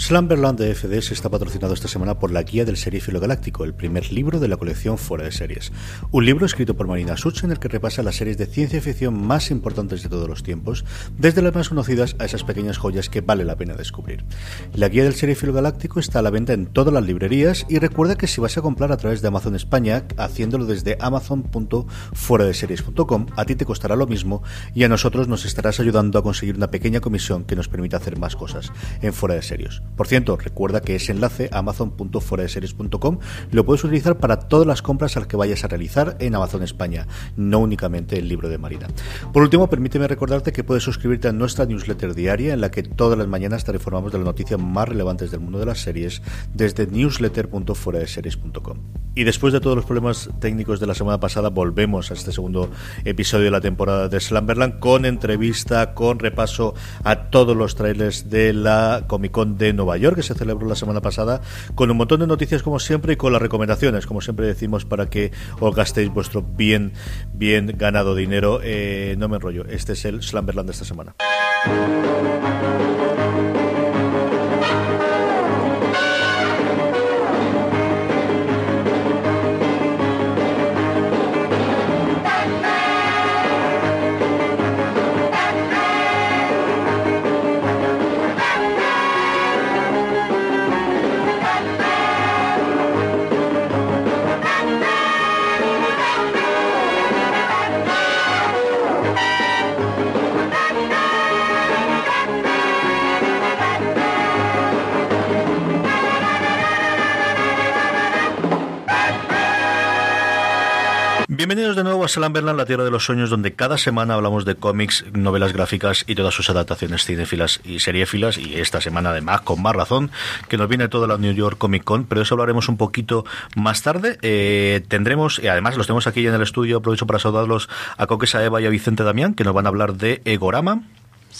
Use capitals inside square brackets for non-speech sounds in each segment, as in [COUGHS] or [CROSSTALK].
Slumberland de FDS está patrocinado esta semana por la Guía del Seriéfilo Galáctico, el primer libro de la colección Fuera de Series. Un libro escrito por Marina Such en el que repasa las series de ciencia ficción más importantes de todos los tiempos, desde las más conocidas a esas pequeñas joyas que vale la pena descubrir. La Guía del Seriéfilo Galáctico está a la venta en todas las librerías y recuerda que si vas a comprar a través de Amazon España, haciéndolo desde amazon.fueradeseries.com, a ti te costará lo mismo y a nosotros nos estarás ayudando a conseguir una pequeña comisión que nos permita hacer más cosas en Fuera de Series. Por cierto, recuerda que ese enlace, amazon.fueradeseries.com, lo puedes utilizar para todas las compras al que vayas a realizar en Amazon España, no únicamente el libro de Marina. Por último, permíteme recordarte que puedes suscribirte a nuestra newsletter diaria en la que todas las mañanas te informamos de las noticias más relevantes del mundo de las series desde newsletter.fueradeseries.com. Y después de todos los problemas técnicos de la semana pasada, volvemos a este segundo episodio de la temporada de Slumberland con entrevista, con repaso a todos los trailers de la Comic Con de Nueva York que se celebró la semana pasada, con un montón de noticias como siempre y con las recomendaciones, como siempre decimos, para que os gastéis vuestro bien, bien ganado dinero. Eh, no me enrollo, este es el Slumberland de esta semana. Bienvenidos de nuevo a Slumberland, la tierra de los sueños, donde cada semana hablamos de cómics, novelas gráficas y todas sus adaptaciones cinéfilas y seriéfilas. Y esta semana, además, con más razón, que nos viene toda la New York Comic Con, pero eso hablaremos un poquito más tarde. Eh, tendremos, y además los tenemos aquí en el estudio, aprovecho para saludarlos a Coquesa Eva y a Vicente Damián, que nos van a hablar de Egorama.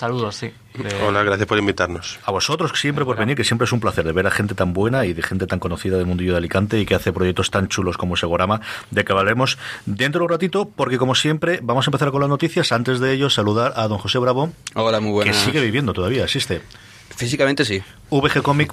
Saludos, sí. De- Hola, gracias por invitarnos. A vosotros siempre por venir, que siempre es un placer de ver a gente tan buena y de gente tan conocida del mundillo de Alicante y que hace proyectos tan chulos como Segorama, de que hablaremos dentro de un ratito, porque como siempre, vamos a empezar con las noticias. Antes de ello, saludar a don José Bravo, Hola, muy que buenas. sigue viviendo todavía, existe. Físicamente sí. VGcomic.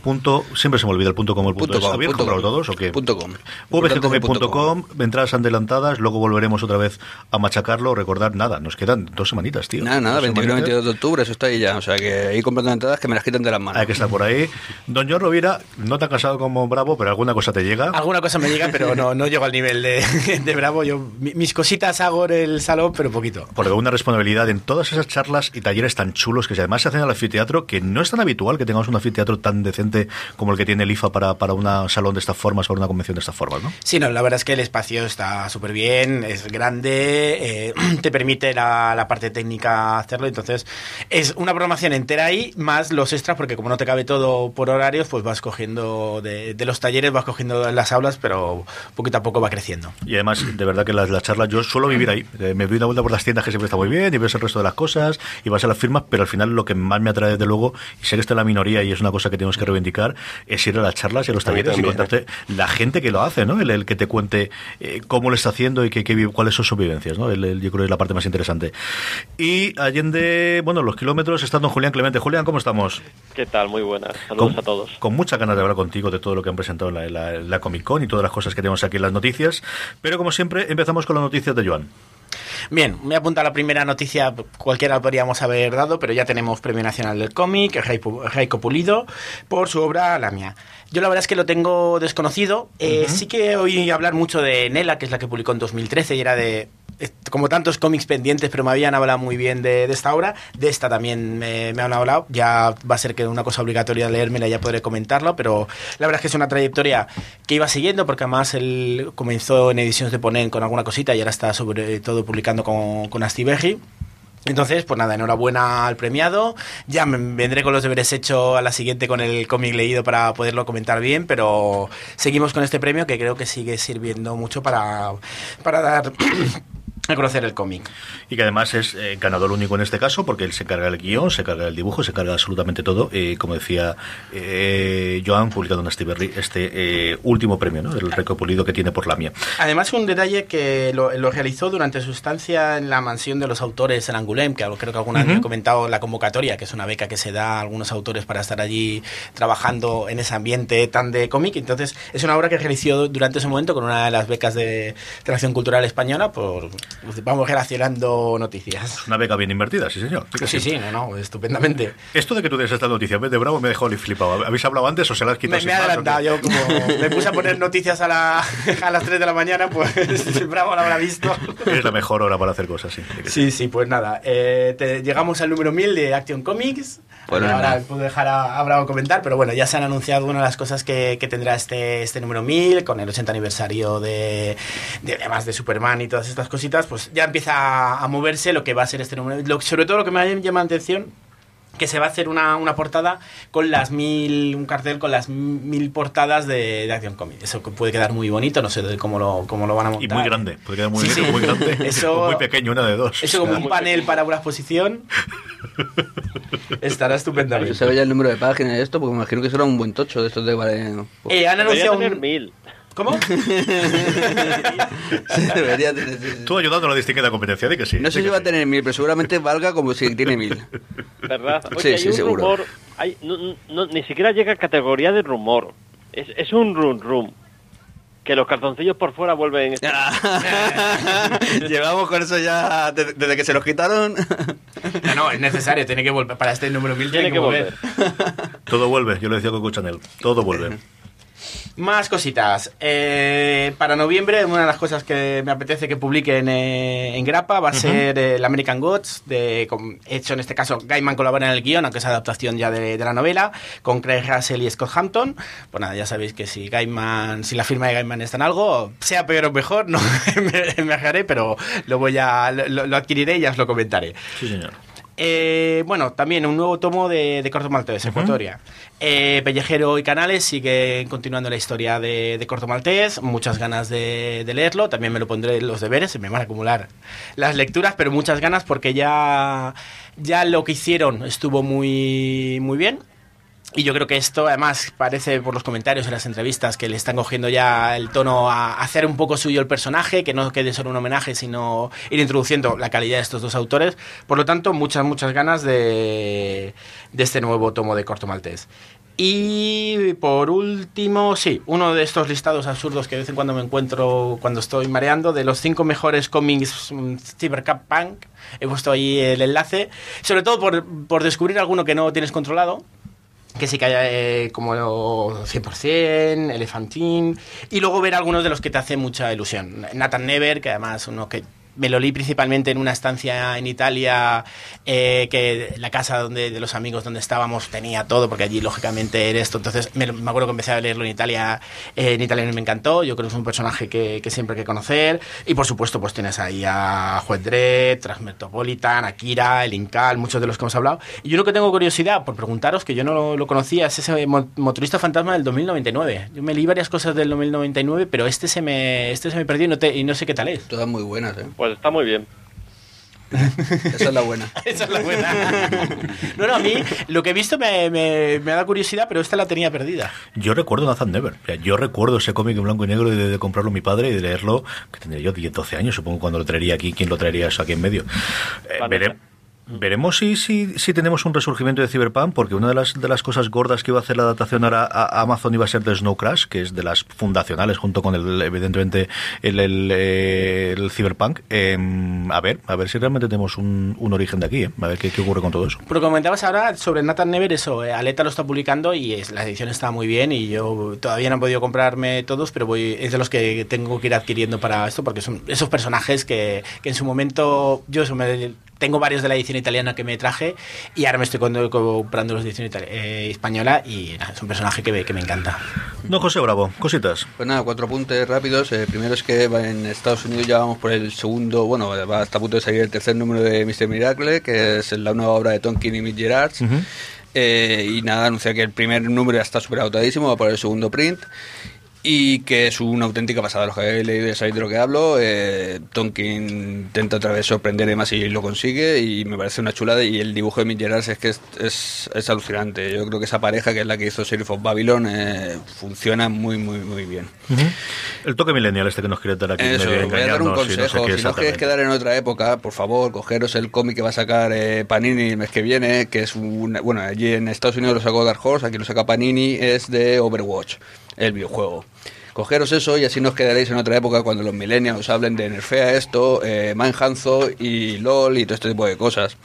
Siempre se me olvida el punto com o el punto, Punto es. com, ¿Habéis punto comprado com. todos o qué? Punto com. VGcomic.com, entradas adelantadas, luego volveremos otra vez a machacarlo. Recordar, nada, nos quedan dos semanitas, tío. Nada, nada, Dos 21 semanitas. 22 de octubre, eso está ahí ya. O sea que ahí comprando entradas que me las quitan de las manos. Hay que estar por ahí. Don John Rovira, no tan casado como Bravo, pero alguna cosa te llega. Alguna cosa me llega, pero no, no llego al nivel de, de Bravo. Yo mi- mis cositas hago en el salón, pero poquito. Porque una responsabilidad en todas esas charlas y talleres tan chulos que además se hacen al anfiteatro, que no es tan habitual que tengamos un anfiteatro tan decente como el que tiene el IFA para, para un salón de estas formas, para una convención de estas formas, ¿no? Sí, no, la verdad es que el espacio está súper bien, es grande, eh, [CLEARS THROAT] te permite la, la parte técnica hacerlo, entonces es una programación entera ahí, más los extras, porque como no te cabe todo por horarios, pues vas cogiendo de, de los talleres, vas cogiendo las aulas, pero poquito a poco va creciendo. Y además, de verdad que las, las charlas, yo suelo vivir ahí. Eh, me doy una vuelta por las tiendas que siempre está muy bien y ves el resto de las cosas y vas a las firmas, pero al final lo que más me atrae desde luego, y sé que está en la minoría y es una cosa que tenemos que reivindicar, es ir a las charlas y a los talleres y contarte la gente que lo hace, ¿no? El, el que te cuente eh, cómo lo está haciendo y que, que cuáles son sus vivencias, ¿no? El- el- yo creo que es la parte más interesante. Y allende, bueno, los kilómetros, está don Julián Clemente. Julián, ¿cómo estamos? ¿Qué tal? Muy buenas. Saludos con, a todos. Con muchas ganas de hablar contigo de todo lo que han presentado en la, la- la Comic Con y todas las cosas que tenemos aquí en las noticias. Pero como siempre, empezamos con las noticias de Joan. Bien, me apunta la primera noticia, cualquiera podríamos haber dado, pero ya tenemos Premio Nacional del Cómic, Raico Pulido, por su obra La Mía. Yo la verdad es que lo tengo desconocido. Eh, sí que oí hablar mucho de Nela, que es la que publicó en 2013 y era de como tantos cómics pendientes, pero me habían hablado muy bien de, esta obra. De esta también me, han hablado. Ya va a ser que una cosa obligatoria leérmela, ya podré comentarlo, pero la verdad es que es una trayectoria que iba siguiendo, porque además él comenzó en ediciones de Ponen con alguna cosita y ahora está sobre todo publicando con, con Astiberri. Entonces, pues nada, enhorabuena al premiado. Ya me vendré con los deberes hechos a la siguiente con el cómic leído para poderlo comentar bien, pero seguimos con este premio que creo que sigue sirviendo mucho para, para dar [LAUGHS] a conocer el cómic. Y que además es eh, ganador único en este caso, porque él se carga el guion, se carga el dibujo, se carga absolutamente todo. Y como decía eh, Joan, publicado en Astiberri, este eh, último premio, ¿no? el recopulido que tiene por la mía. Además, un detalle que lo, realizó durante su estancia en la mansión de los autores en Angulem, que creo que alguna vez he comentado la convocatoria, que es una beca que se da a algunos autores para estar allí trabajando en ese ambiente tan de cómic. Entonces, es una obra que realizó durante ese momento con una de las becas de, de Acción Cultural Española por vamos relacionando noticias. Una beca bien invertida, sí, señor. Sí, sí, no, no, estupendamente. Esto de que tú tienes esta noticia de Bravo me dejó flipado. ¿Habéis hablado antes o se las quitado? Me, me he adelantado, yo como me puse a poner noticias a, la, a las 3 de la mañana, pues [LAUGHS] Bravo lo habrá visto. Es la mejor hora para hacer cosas, sí. Sí, sí, pues nada. Eh, llegamos al número 1000 de Action Comics. Bueno, ahora puedo dejar a, Bravo comentar, pero bueno, ya se han anunciado una de las cosas que, que tendrá este, este número 1000 con el 80 aniversario de, de, además de Superman y todas estas cositas, pues ya empieza a, moverse lo que va a ser este número. sobre todo lo que me llama la atención que se va a hacer una, una, portada con las mil, un cartel con las mil portadas de, de Action Comics. Eso puede quedar muy bonito, no sé cómo lo, cómo lo van a montar. Y muy grande, puede quedar muy, muy grande. [LAUGHS] Eso, muy pequeño, una de dos. Eso como un panel para una exposición. Estará estupendamente. Se ve ya el número de páginas de esto, porque me imagino que será un buen tocho de estos de... Vale, eh, han anunciado un... mil. ¿Cómo? [LAUGHS] debería tener, Tú ayudando a la distinguida competencia, de que sí. No sé si va a tener mil, pero seguramente valga como si tiene mil. ¿Verdad? sí, sí, seguro. Rumor, hay, no, ni siquiera llega a categoría de rumor. Es, es un rum rum. Que los cartoncillos por fuera vuelven. [LAUGHS] Llevamos con eso ya desde, que se los quitaron. no, no, es necesario, tiene que volver. Para este número mil tiene, que, volver. Todo vuelve, yo lo decía con Chanel. Todo vuelve. Más cositas. Eh, para noviembre, una de las cosas que me apetece que publiquen eh, en Grapa va a ser el American Gods, de, hecho en este caso Gaiman colabora en el guion, aunque es adaptación ya de, la novela, con Craig Russell y Scott Hampton. Pues nada, ya sabéis que si Gaiman, si la firma de Gaiman está en algo, sea peor o mejor, [LAUGHS] no me, me pero lo voy a, lo, adquiriré y ya os lo comentaré. Sí, señor. Eh, bueno, también un nuevo tomo de, de Corto Maltés, Ecuatoria. Eh, Pellejero y Canales siguen continuando la historia de, Corto Maltés, muchas ganas de, leerlo, también me lo pondré en los deberes, se me van a acumular las lecturas, pero muchas ganas porque ya, ya lo que hicieron estuvo muy, muy bien. Y yo creo que esto, además, parece por los comentarios en las entrevistas que le están cogiendo ya el tono a hacer un poco suyo el personaje, que no quede solo un homenaje, sino ir introduciendo la calidad de estos dos autores. Por lo tanto, muchas, muchas ganas de, de este nuevo tomo de Corto Maltés. Y por último, sí, uno de estos listados absurdos que de vez en cuando me encuentro cuando estoy mareando, de los cinco mejores cómics mm, Cyberpunk, he puesto ahí el enlace, sobre todo por, por descubrir alguno que no tienes controlado, que sí que haya eh, como 100%, Elefantín, y luego ver algunos de los que te hace mucha ilusión. Nathan Never, que además uno que me lo leí principalmente en una estancia en Italia, eh, que la casa donde, de los amigos donde estábamos tenía todo, porque allí lógicamente era esto. Entonces me, acuerdo que empecé a leerlo en Italia, eh, en italiano me encantó. Yo creo que es un personaje que, siempre hay que conocer. Y por supuesto, pues tienes ahí a Juez Dredd, Transmetropolitan, Akira, El Incal, muchos de los que hemos hablado. Y uno que tengo curiosidad por preguntaros, que yo no lo, conocía, es ese motorista fantasma del 2099. Yo me leí varias cosas del 2099, pero este se me, este se me perdió y no, te, y no sé qué tal es. Todas muy buenas, ¿eh? Pues pues está muy bien. Esa es la buena. [LAUGHS] Esa es la buena. No, no, a mí lo que he visto me, me, da curiosidad, pero esta la tenía perdida. Yo recuerdo Nathan Never. yo recuerdo ese cómic en blanco y negro de, comprarlo mi padre y de leerlo, que tendría yo 10, 12 años, supongo, cuando lo traería aquí. ¿Quién lo traería eso aquí en medio? Eh, Veremos si, si, si, tenemos un resurgimiento de Cyberpunk, porque una de las, de las cosas gordas que iba a hacer la adaptación ahora a, Amazon iba a ser de Snow Crash, que es de las fundacionales, junto con el, evidentemente el, el, el Cyberpunk. Em, a ver, a ver si realmente tenemos un, un origen de aquí, ¿eh? a ver qué, qué, ocurre con todo eso. Pero comentabas ahora sobre Nathan Never, eso, eh, Aleta lo está publicando y es, la edición está muy bien y yo todavía no he podido comprarme todos, pero voy, es de los que tengo que ir adquiriendo para esto, porque son esos personajes que, que en su momento yo eso me tengo varios de la edición italiana que me traje y ahora me estoy comprando los de edición eh, española y es un personaje que, que me encanta. No, José Bravo, cositas. Pues nada, cuatro apuntes rápidos. Eh, primero es que en Estados Unidos ya vamos por el segundo, bueno, va hasta a punto de salir el tercer número de Mr. Miracle, que es la nueva obra de Tonkin y Mitch Gerards. Eh, y nada, anuncia que el primer número ya está súper agotadísimo, va por el segundo print y que es una auténtica pasada. Los que habéis leído sabéis de lo que hablo. Eh, Tonkin intenta otra vez sorprender más y lo consigue y me parece una chulada y el dibujo de Mick es que es, es, alucinante. Yo creo que esa pareja que es la que hizo Sheriff of Babylon eh, funciona muy muy muy bien. El toque millennial este que nos quiere dar aquí. Eso, voy a dar un consejo. Si no, queréis quedar en otra época, por favor, cogeros el cómic que va a sacar eh, Panini el mes que viene, que es un, bueno, allí en Estados Unidos lo sacó Dark Horse, aquí lo saca Panini, es de Overwatch, el videojuego. Cogeros eso y así nos quedaréis en otra época cuando los millennials hablen de Nerfea esto, eh, Manhanzo y LOL y todo este tipo de cosas.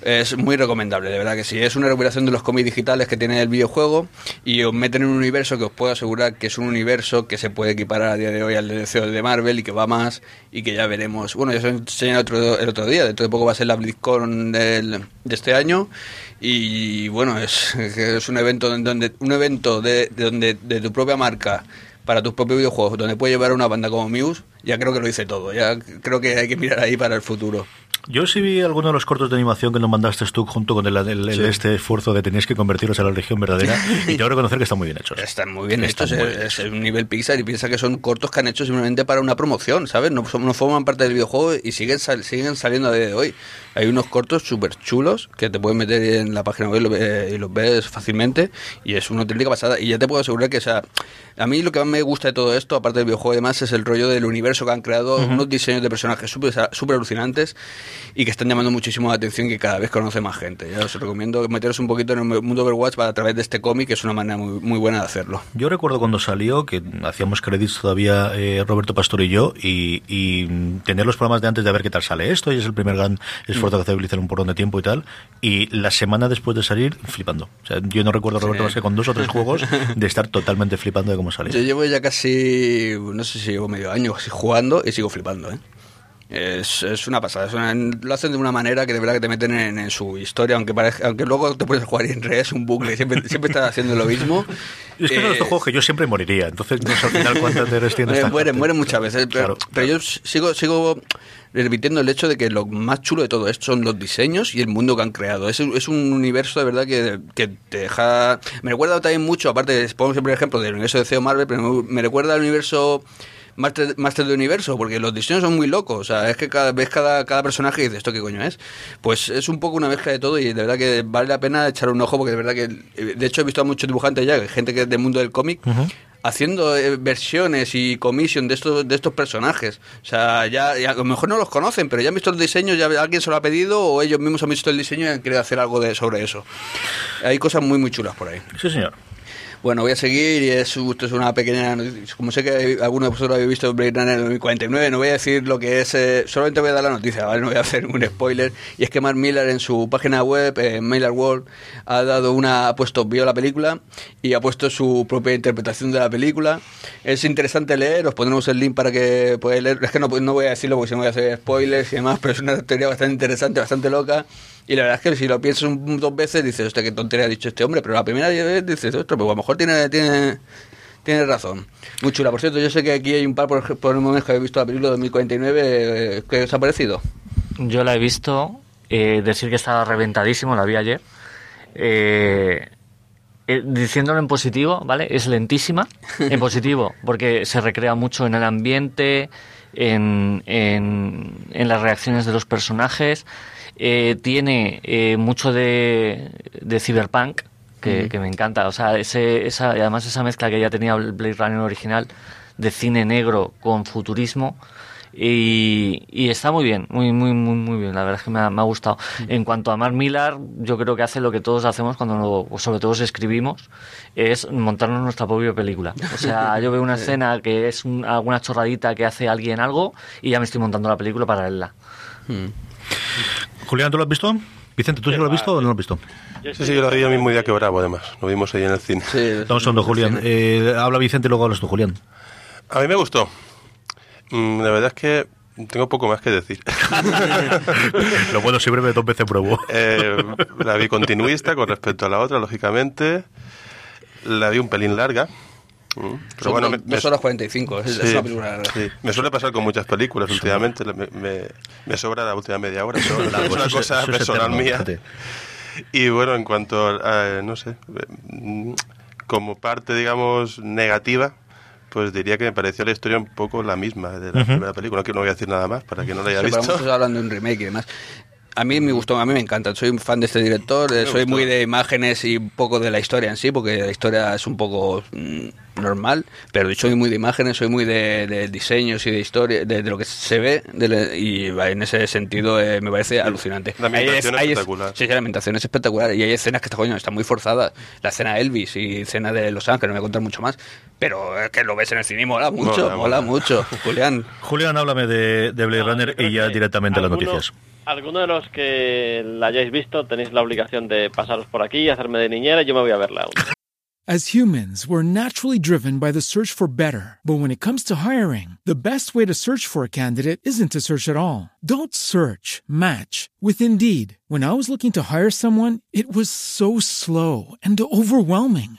Es muy recomendable, de verdad que sí. Es una recuperación de los cómics digitales que tiene el videojuego y os meten en un universo que os puedo asegurar que es un universo que se puede equiparar a día de hoy al DLC de Marvel y que va más y que ya veremos. Bueno, ya os enseñé el otro, el otro día, dentro de poco va a ser la BlizzCon del, de este año y bueno, es, es un evento donde un evento de donde de tu propia marca para tus propios videojuegos, donde puedes llevar una banda como Muse, ya creo que lo dice todo. Ya creo que hay que mirar ahí para el futuro. Yo sí vi algunos de los cortos de animación que nos mandaste tú junto con el, este esfuerzo de tenéis que convertirlos a la región verdadera y tengo que reconocer que están muy bien hechos. Están muy bien hechos, es, un nivel Pixar y piensa que son cortos que han hecho simplemente para una promoción, ¿sabes? No, no forman parte del videojuego y siguen, siguen saliendo a día de hoy. Hay unos cortos súper chulos que te puedes meter en la página web y los, ves fácilmente y es una auténtica pasada y ya te puedo asegurar que, o sea, a mí lo que más me gusta de todo esto, aparte del videojuego y demás, es el rollo del universo que han creado, unos diseños de personajes súper alucinantes y que están llamando muchísimo la atención y que cada vez conoce más gente. Ya os recomiendo meteros un poquito en el mundo Overwatch a través de este cómic, que es una manera muy, muy, buena de hacerlo. Yo recuerdo cuando salió, que hacíamos créditos todavía eh, Roberto Pastor y yo, y, tener los programas de antes de ver qué tal sale esto, y es el primer gran esfuerzo que hace Blizzard un porrón de tiempo y tal, y la semana después de salir, flipando. O sea, yo no recuerdo, Roberto, más que con dos o tres juegos, de estar totalmente flipando de cómo salió. Yo llevo ya casi, no sé si llevo medio año jugando y sigo flipando, ¿eh? Es, es, una pasada. lo hacen de una manera que de verdad que te meten en, su historia, aunque parezca, aunque luego te puedes jugar y en realidad es un bucle, siempre, siempre estás haciendo lo mismo. Y es que son estos juegos que yo siempre moriría, entonces no sé al final cuántas te tienes. mueren, mueren muchas veces, pero, pero yo sigo, sigo repitiendo el hecho de que lo más chulo de todo esto son los diseños y el mundo que han creado. Es, es un universo de verdad que, que, te deja... Me recuerda también mucho, aparte, pongo siempre el ejemplo del universo de CEO Marvel, pero me recuerda al universo Master, de Universo, porque los diseños son muy locos. O sea, es que cada vez cada, cada personaje dice, ¿esto qué coño es? Pues es un poco una mezcla de todo y de verdad que vale la pena echar un ojo porque de verdad que, de hecho he visto a muchos dibujantes ya, gente que es del mundo del cómic, haciendo eh, versiones y commission de estos de estos personajes. O sea, ya, a lo mejor no los conocen, pero ya han visto el diseño, ya alguien se lo ha pedido o ellos mismos han visto el diseño y han querido hacer algo de, sobre eso. Hay cosas muy muy chulas por ahí. Sí, señor. Bueno, voy a seguir y es, esto es una pequeña Como sé que alguno de vosotros habéis visto Blade Runner 2049, no voy a decir lo que es, eh, solamente voy a dar la noticia, ¿vale? No voy a hacer un spoiler. Y es que Mark Miller en su página web, en Mailer World, ha dado una, ha puesto, vio la película y ha puesto su propia interpretación de la película. Es interesante leer, os pondremos el link para que podáis leer. Es que no, no voy a decirlo porque si no voy a hacer spoilers y demás, pero es una teoría bastante interesante, bastante loca. Y la verdad es que si lo piensas dos veces, dices, hostia, qué tontería ha dicho este hombre. Pero la primera vez dices, ostras, pues a lo mejor tiene, tiene, tiene razón. Muy chula. Por cierto, yo sé que aquí hay un par por, por el momento que habéis visto la película de 2049. Eh, ¿Qué os ha parecido? Yo la he visto. Eh, decir que estaba reventadísimo, la vi ayer. Eh, diciéndolo en positivo, ¿vale? Es lentísima. En [LAUGHS] positivo, porque se recrea mucho en el ambiente, en, en, en las reacciones de los personajes. Eh, tiene eh, mucho de, de cyberpunk, que, me encanta. O sea, ese, esa, además esa mezcla que ya tenía el Blade Runner original de cine negro con futurismo, Y, está muy bien, muy, muy, muy, muy bien. La verdad es que me ha, gustado. En cuanto a Mark Millar, yo creo que hace lo que todos hacemos cuando, sobre todo, escribimos, es montarnos nuestra propia película. O sea, yo veo una [LAUGHS] escena que es alguna chorradita que hace alguien algo y ya me estoy montando la película para verla. Hmm. Julián, ¿tú lo has visto? Vicente, ¿tú sí lo has visto o no lo has visto? Sí, sí, yo lo vi el mismo día que Bravo, además. Lo vimos ahí en el cine. Sí, Estamos hablando, Julián. Eh, habla Vicente y luego hablas tú, Julián. A mí me gustó. Mm, la verdad es que tengo poco más que decir. [LAUGHS] Lo bueno siempre me dos veces pruebo. [LAUGHS] Eh, la vi continuista con respecto a la otra, lógicamente. La vi un pelín larga. Mm, pero bueno, dos horas 45, es, una película. Sí. Me suele pasar con muchas películas últimamente. Me, me, sobra la última media hora. [LAUGHS] es una cosa personal mía. Y bueno, en cuanto a, no sé, como parte, digamos, negativa, pues diría que me pareció la historia un poco la misma de la primera película, que no voy a decir nada más para que no la haya visto. Estamos hablando de un remake y demás. A mí me gustó, a mí me encanta. Soy un fan de este director, soy muy de imágenes y un poco de la historia en sí, porque la historia es un poco mm, normal, pero soy muy de imágenes, soy muy de, diseños y de historia, de, lo que se ve, y en ese sentido eh, me parece alucinante. La ambientación es, espectacular. sí, la ambientación es espectacular y hay escenas que coño, están muy forzadas. La escena Elvis y escena de Los Ángeles, no me voy a contar mucho más, pero es que lo ves en el cine y mola mucho, mola, mucho. Julián. Julián, háblame de, Blade Runner y ya directamente las noticias. Alguno de los que la hayáis visto tenéis la obligación de pasaros por aquí y hacerme de niñera y yo me voy a verla. As humans, we're naturally driven by the search for better. But when it comes to hiring, the best way to search for a candidate isn't to search at all. Don't search, match with Indeed. When I was looking to hire someone, it was so slow and overwhelming.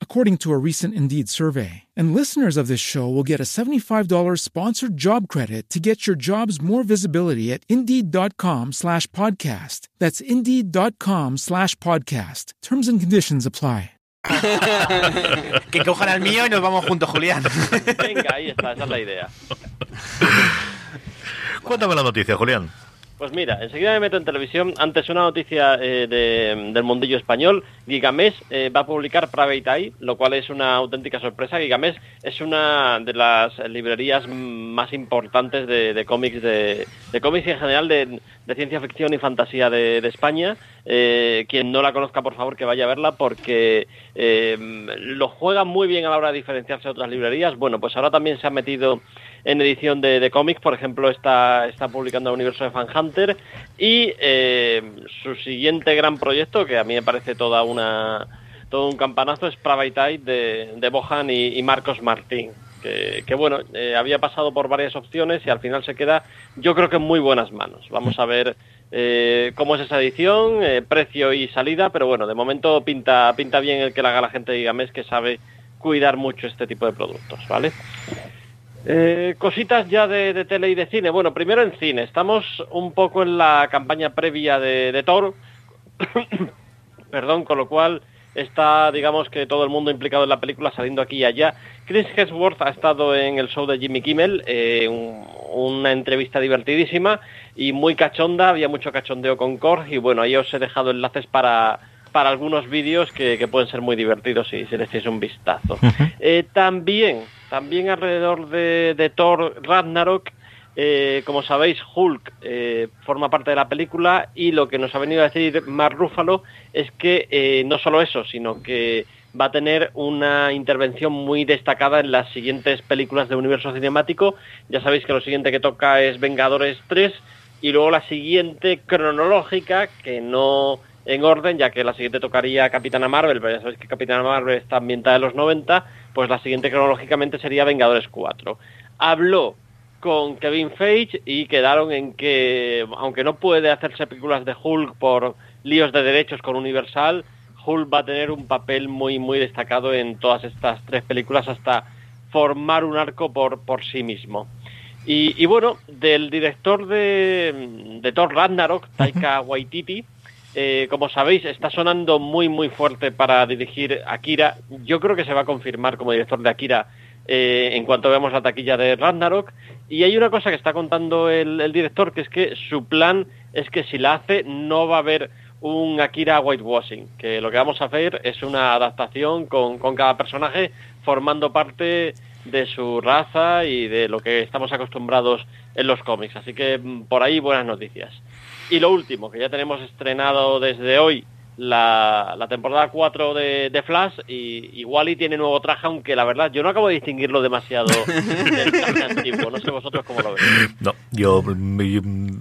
according to a recent Indeed survey. And listeners of this show will get a $75 sponsored job credit to get your jobs more visibility at Indeed.com slash podcast. That's Indeed.com slash podcast. Terms and conditions apply. [LAUGHS] que cojan al mío y nos vamos juntos, Julián. Venga, ahí está, esa es la idea. Cuéntame la noticia, Julián. Pues mira, enseguida me meto en televisión. Antes una noticia eh, del mundillo español. Gigamés eh, va a publicar Private Eye, lo cual es una auténtica sorpresa. Gigamés es una de las librerías más importantes de, cómics, de, cómics y en general de, ciencia ficción y fantasía de, España. Eh, quien no la conozca, por favor, que vaya a verla porque lo juega muy bien a la hora de diferenciarse de otras librerías. Bueno, pues ahora también se ha metido en edición de, cómics, por ejemplo, está, está publicando el universo de Fan Hunter y eh, su siguiente gran proyecto, que a mí me parece toda una todo un campanazo, es Private de, de Bohan y, Marcos Martín. Que, bueno, eh, había pasado por varias opciones y al final se queda, yo creo que en muy buenas manos. Vamos a ver eh, cómo es esa edición, precio y salida, pero bueno, de momento pinta, pinta bien el que la haga la gente de Gigamés que sabe cuidar mucho este tipo de productos, ¿vale? Eh, cositas ya de, tele y de cine. Bueno, primero en cine. Estamos un poco en la campaña previa de, Thor. [COUGHS] Perdón, con lo cual está, digamos que todo el mundo implicado en la película saliendo aquí y allá. Chris Hemsworth ha estado en el show de Jimmy Kimmel, eh, una entrevista divertidísima y muy cachonda, había mucho cachondeo con Korg y bueno, ahí os he dejado enlaces para, para algunos vídeos que, pueden ser muy divertidos si, si le echáis un vistazo. Eh, también también alrededor de, Thor Ragnarok, eh, como sabéis, Hulk eh, forma parte de la película y lo que nos ha venido a decir Mark Ruffalo es que no solo eso, sino que va a tener una intervención muy destacada en las siguientes películas de universo cinemático. Ya sabéis que lo siguiente que toca es Vengadores 3 y luego la siguiente cronológica, que no en orden, ya que la siguiente tocaría Capitana Marvel, pero ya sabéis que Capitana Marvel está ambientada en los 90, pues la siguiente cronológicamente sería Vengadores 4. Habló con Kevin Feige y quedaron en que, aunque no puede hacerse películas de Hulk por líos de derechos con Universal, Hulk va a tener un papel muy, muy destacado en todas estas tres películas hasta formar un arco por, por sí mismo. Y, bueno, del director de, de Thor Ragnarok, Taika [LAUGHS] Waititi, eh, como sabéis, está sonando muy muy fuerte para dirigir Akira. Yo creo que se va a confirmar como director de Akira eh, en cuanto veamos la taquilla de Ragnarok. Y hay una cosa que está contando el, director, que es que su plan es que si la hace no va a haber un Akira whitewashing, que lo que vamos a hacer es una adaptación con, con cada personaje formando parte de su raza y de lo que estamos acostumbrados en los cómics. Así que mm, por ahí buenas noticias. Y lo último, que ya tenemos estrenado desde hoy la, la temporada 4 de, de, Flash y, Wally tiene nuevo traje, aunque la verdad yo no acabo de distinguirlo demasiado [LAUGHS] del traje antiguo. No sé vosotros cómo lo veis. No, yo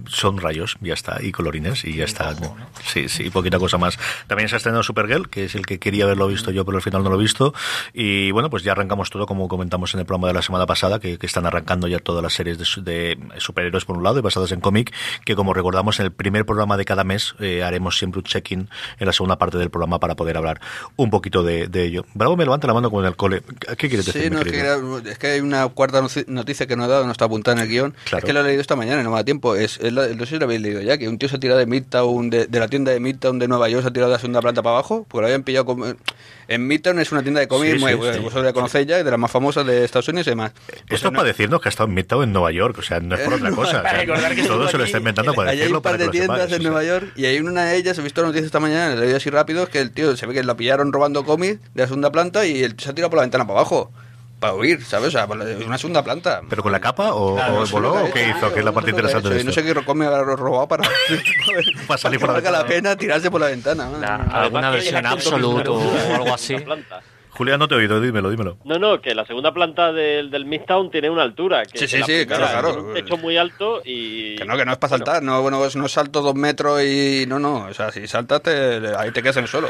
son rayos, ya está, y colorines, y ya está. Sí, sí, poquita cosa más. También se ha estrenado Supergirl, que es el que quería haberlo visto yo, pero al final no lo he visto. Y bueno, pues ya arrancamos todo, como comentamos en el programa de la semana pasada, que, están arrancando ya todas las series de, superhéroes por un lado y basadas en cómic, que como recordamos en el primer programa de cada mes eh, haremos siempre un check-in la segunda parte del programa para poder hablar un poquito de, ello. Bravo me levanta la mano con el cole. ¿Qué quieres decir? es, que hay una cuarta noticia que no he dado, no está apuntada en el guion. Es que lo he leído esta mañana no me da tiempo. Es, no sé si lo habéis leído ya, que un tío se ha tirado de Midtown, de, de la tienda de Midtown de Nueva York, se ha tirado de la segunda planta para abajo, porque lo habían pillado en Midtown es una tienda de cómics muy buena, vosotros la conocéis ya, de las más famosas de Estados Unidos y demás. Esto es para decirnos que ha estado en Midtown en Nueva York, o sea, no es por otra cosa. todo se lo está inventando para. Hay un par de tiendas en Nueva York y hay una de ellas, he visto noticias esta mañana, he leído así rápido, es que el tío se ve que la pillaron robando cómics de la segunda planta y él se ha tirado por la ventana para abajo para huir, ¿sabes? O sea, una segunda planta. ¿Pero con la capa o, voló o qué hizo? Que es la parte interesante de esto. No sé qué me habrá robado para, [LAUGHS] para salir por la ventana. la pena tirarse por la ventana. alguna versión absoluta o algo así. Julián, no te he oído, dímelo, dímelo. No, no, que la segunda planta del, del Midtown tiene una altura. Que sí, sí, sí, claro, claro. Un techo muy alto y... Que no, que no es para saltar, no, bueno, no salto dos metros y... No, no, o sea, si saltas, ahí te quedas en el suelo.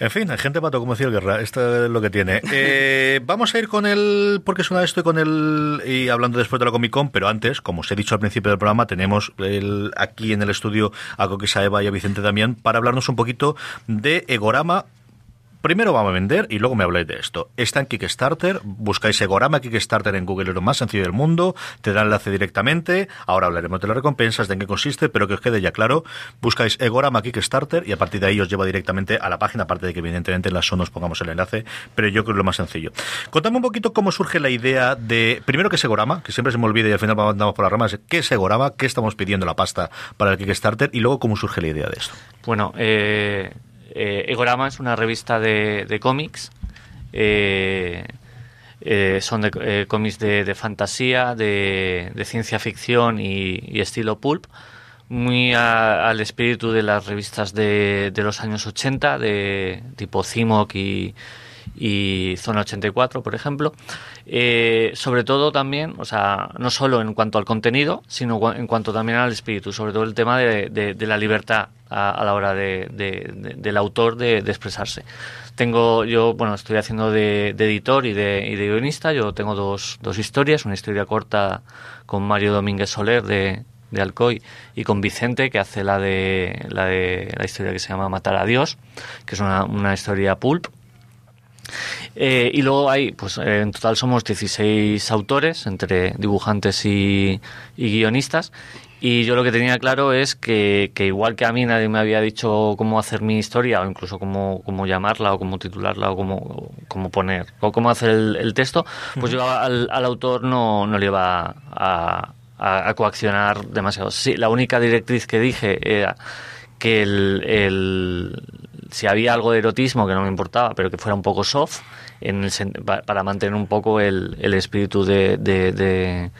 En fin, hay gente pato, como decía el Guerra, esto es lo que tiene. [LAUGHS] Eh, vamos a ir con el, porque suena esto y con el, y hablando después de la Comic Con, pero antes, como os he dicho al principio del programa, tenemos el, aquí en el estudio a Coquisa Eva y a Vicente también para hablarnos un poquito de Egorama Primero vamos a vender y luego me habláis de esto. Está en Kickstarter, buscáis Egorama Kickstarter en Google, es lo más sencillo del mundo, te da enlace directamente. Ahora hablaremos de las recompensas, de en qué consiste, pero que os quede ya claro. Buscáis Egorama Kickstarter y a partir de ahí os lleva directamente a la página, aparte de que evidentemente en la SON os pongamos el enlace, pero yo creo que es lo más sencillo. Contame un poquito cómo surge la idea de, primero que Egorama, que siempre se me olvida y al final vamos por las ramas, ¿qué es Egorama? ¿Qué estamos pidiendo la pasta para el Kickstarter? Y luego cómo surge la idea de esto. Bueno, eh eh, Egorama es una revista de, cómics. Eh, eh, son de, cómics de, fantasía, de, ciencia ficción y, estilo pulp, muy al espíritu de las revistas de, los años 80, de tipo Cimoc y Zona 84, por ejemplo. sobre todo también, o sea, no solo en cuanto al contenido, sino en cuanto también al espíritu, sobre todo el tema de la libertad a, la hora de, del autor de, expresarse. Tengo, yo, bueno, estoy haciendo de, editor y de, y guionista. Yo tengo dos, dos historias, una historia corta con Mario Domínguez Soler de, de Alcoy y con Vicente que hace la de la de la historia que se llama Matar a Dios, que es una, una historia pulp. Eh, y luego hay, pues eh, en total somos 16 autores, entre dibujantes y, y guionistas, y yo lo que tenía claro es que, que, igual que a mí nadie me había dicho cómo hacer mi historia, o incluso cómo, cómo llamarla, o cómo titularla, o cómo, cómo poner, o cómo hacer el, texto, pues yo al, al, autor no, no le iba a, a, coaccionar demasiado. Sí, la única directriz que dije era que el, el, si había algo de erotismo que no me importaba, pero que fuera un poco soft, en el, para mantener un poco el, el espíritu de, de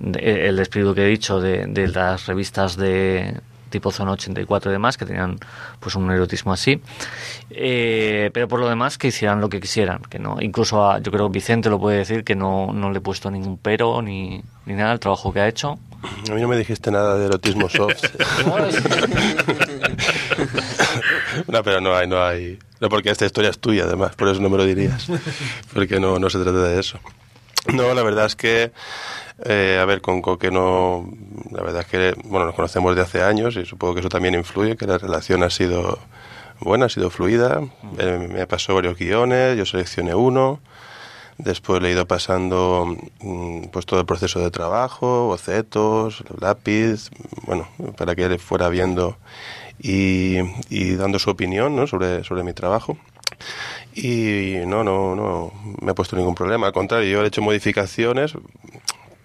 el espíritu que he dicho de, de las revistas de tipo Zona 84 y demás, que tenían pues un erotismo así. Eh, pero por lo demás, que hicieran lo que quisieran. que no Incluso a, yo creo que Vicente lo puede decir, que no, no le he puesto ningún pero ni, ni nada al trabajo que ha hecho. A mí no me dijiste nada de erotismo soft. [LAUGHS] [LAUGHS] no, pero no hay, no hay. No, porque esta historia es tuya, además, por eso no me lo dirías. Porque no, no se trata de eso. No, la verdad es que eh, a ver, con Coque no. La verdad es que, bueno, nos conocemos de hace años y supongo que eso también influye, que la relación ha sido buena, ha sido fluida. me pasó varios guiones, yo seleccioné uno. Después le he ido pasando mm, pues todo el proceso de trabajo, bocetos, lápiz, bueno, para que él fuera viendo y, dando su opinión ¿no? sobre, sobre mi trabajo. Y no, no, no me ha puesto ningún problema. Al contrario, yo he hecho modificaciones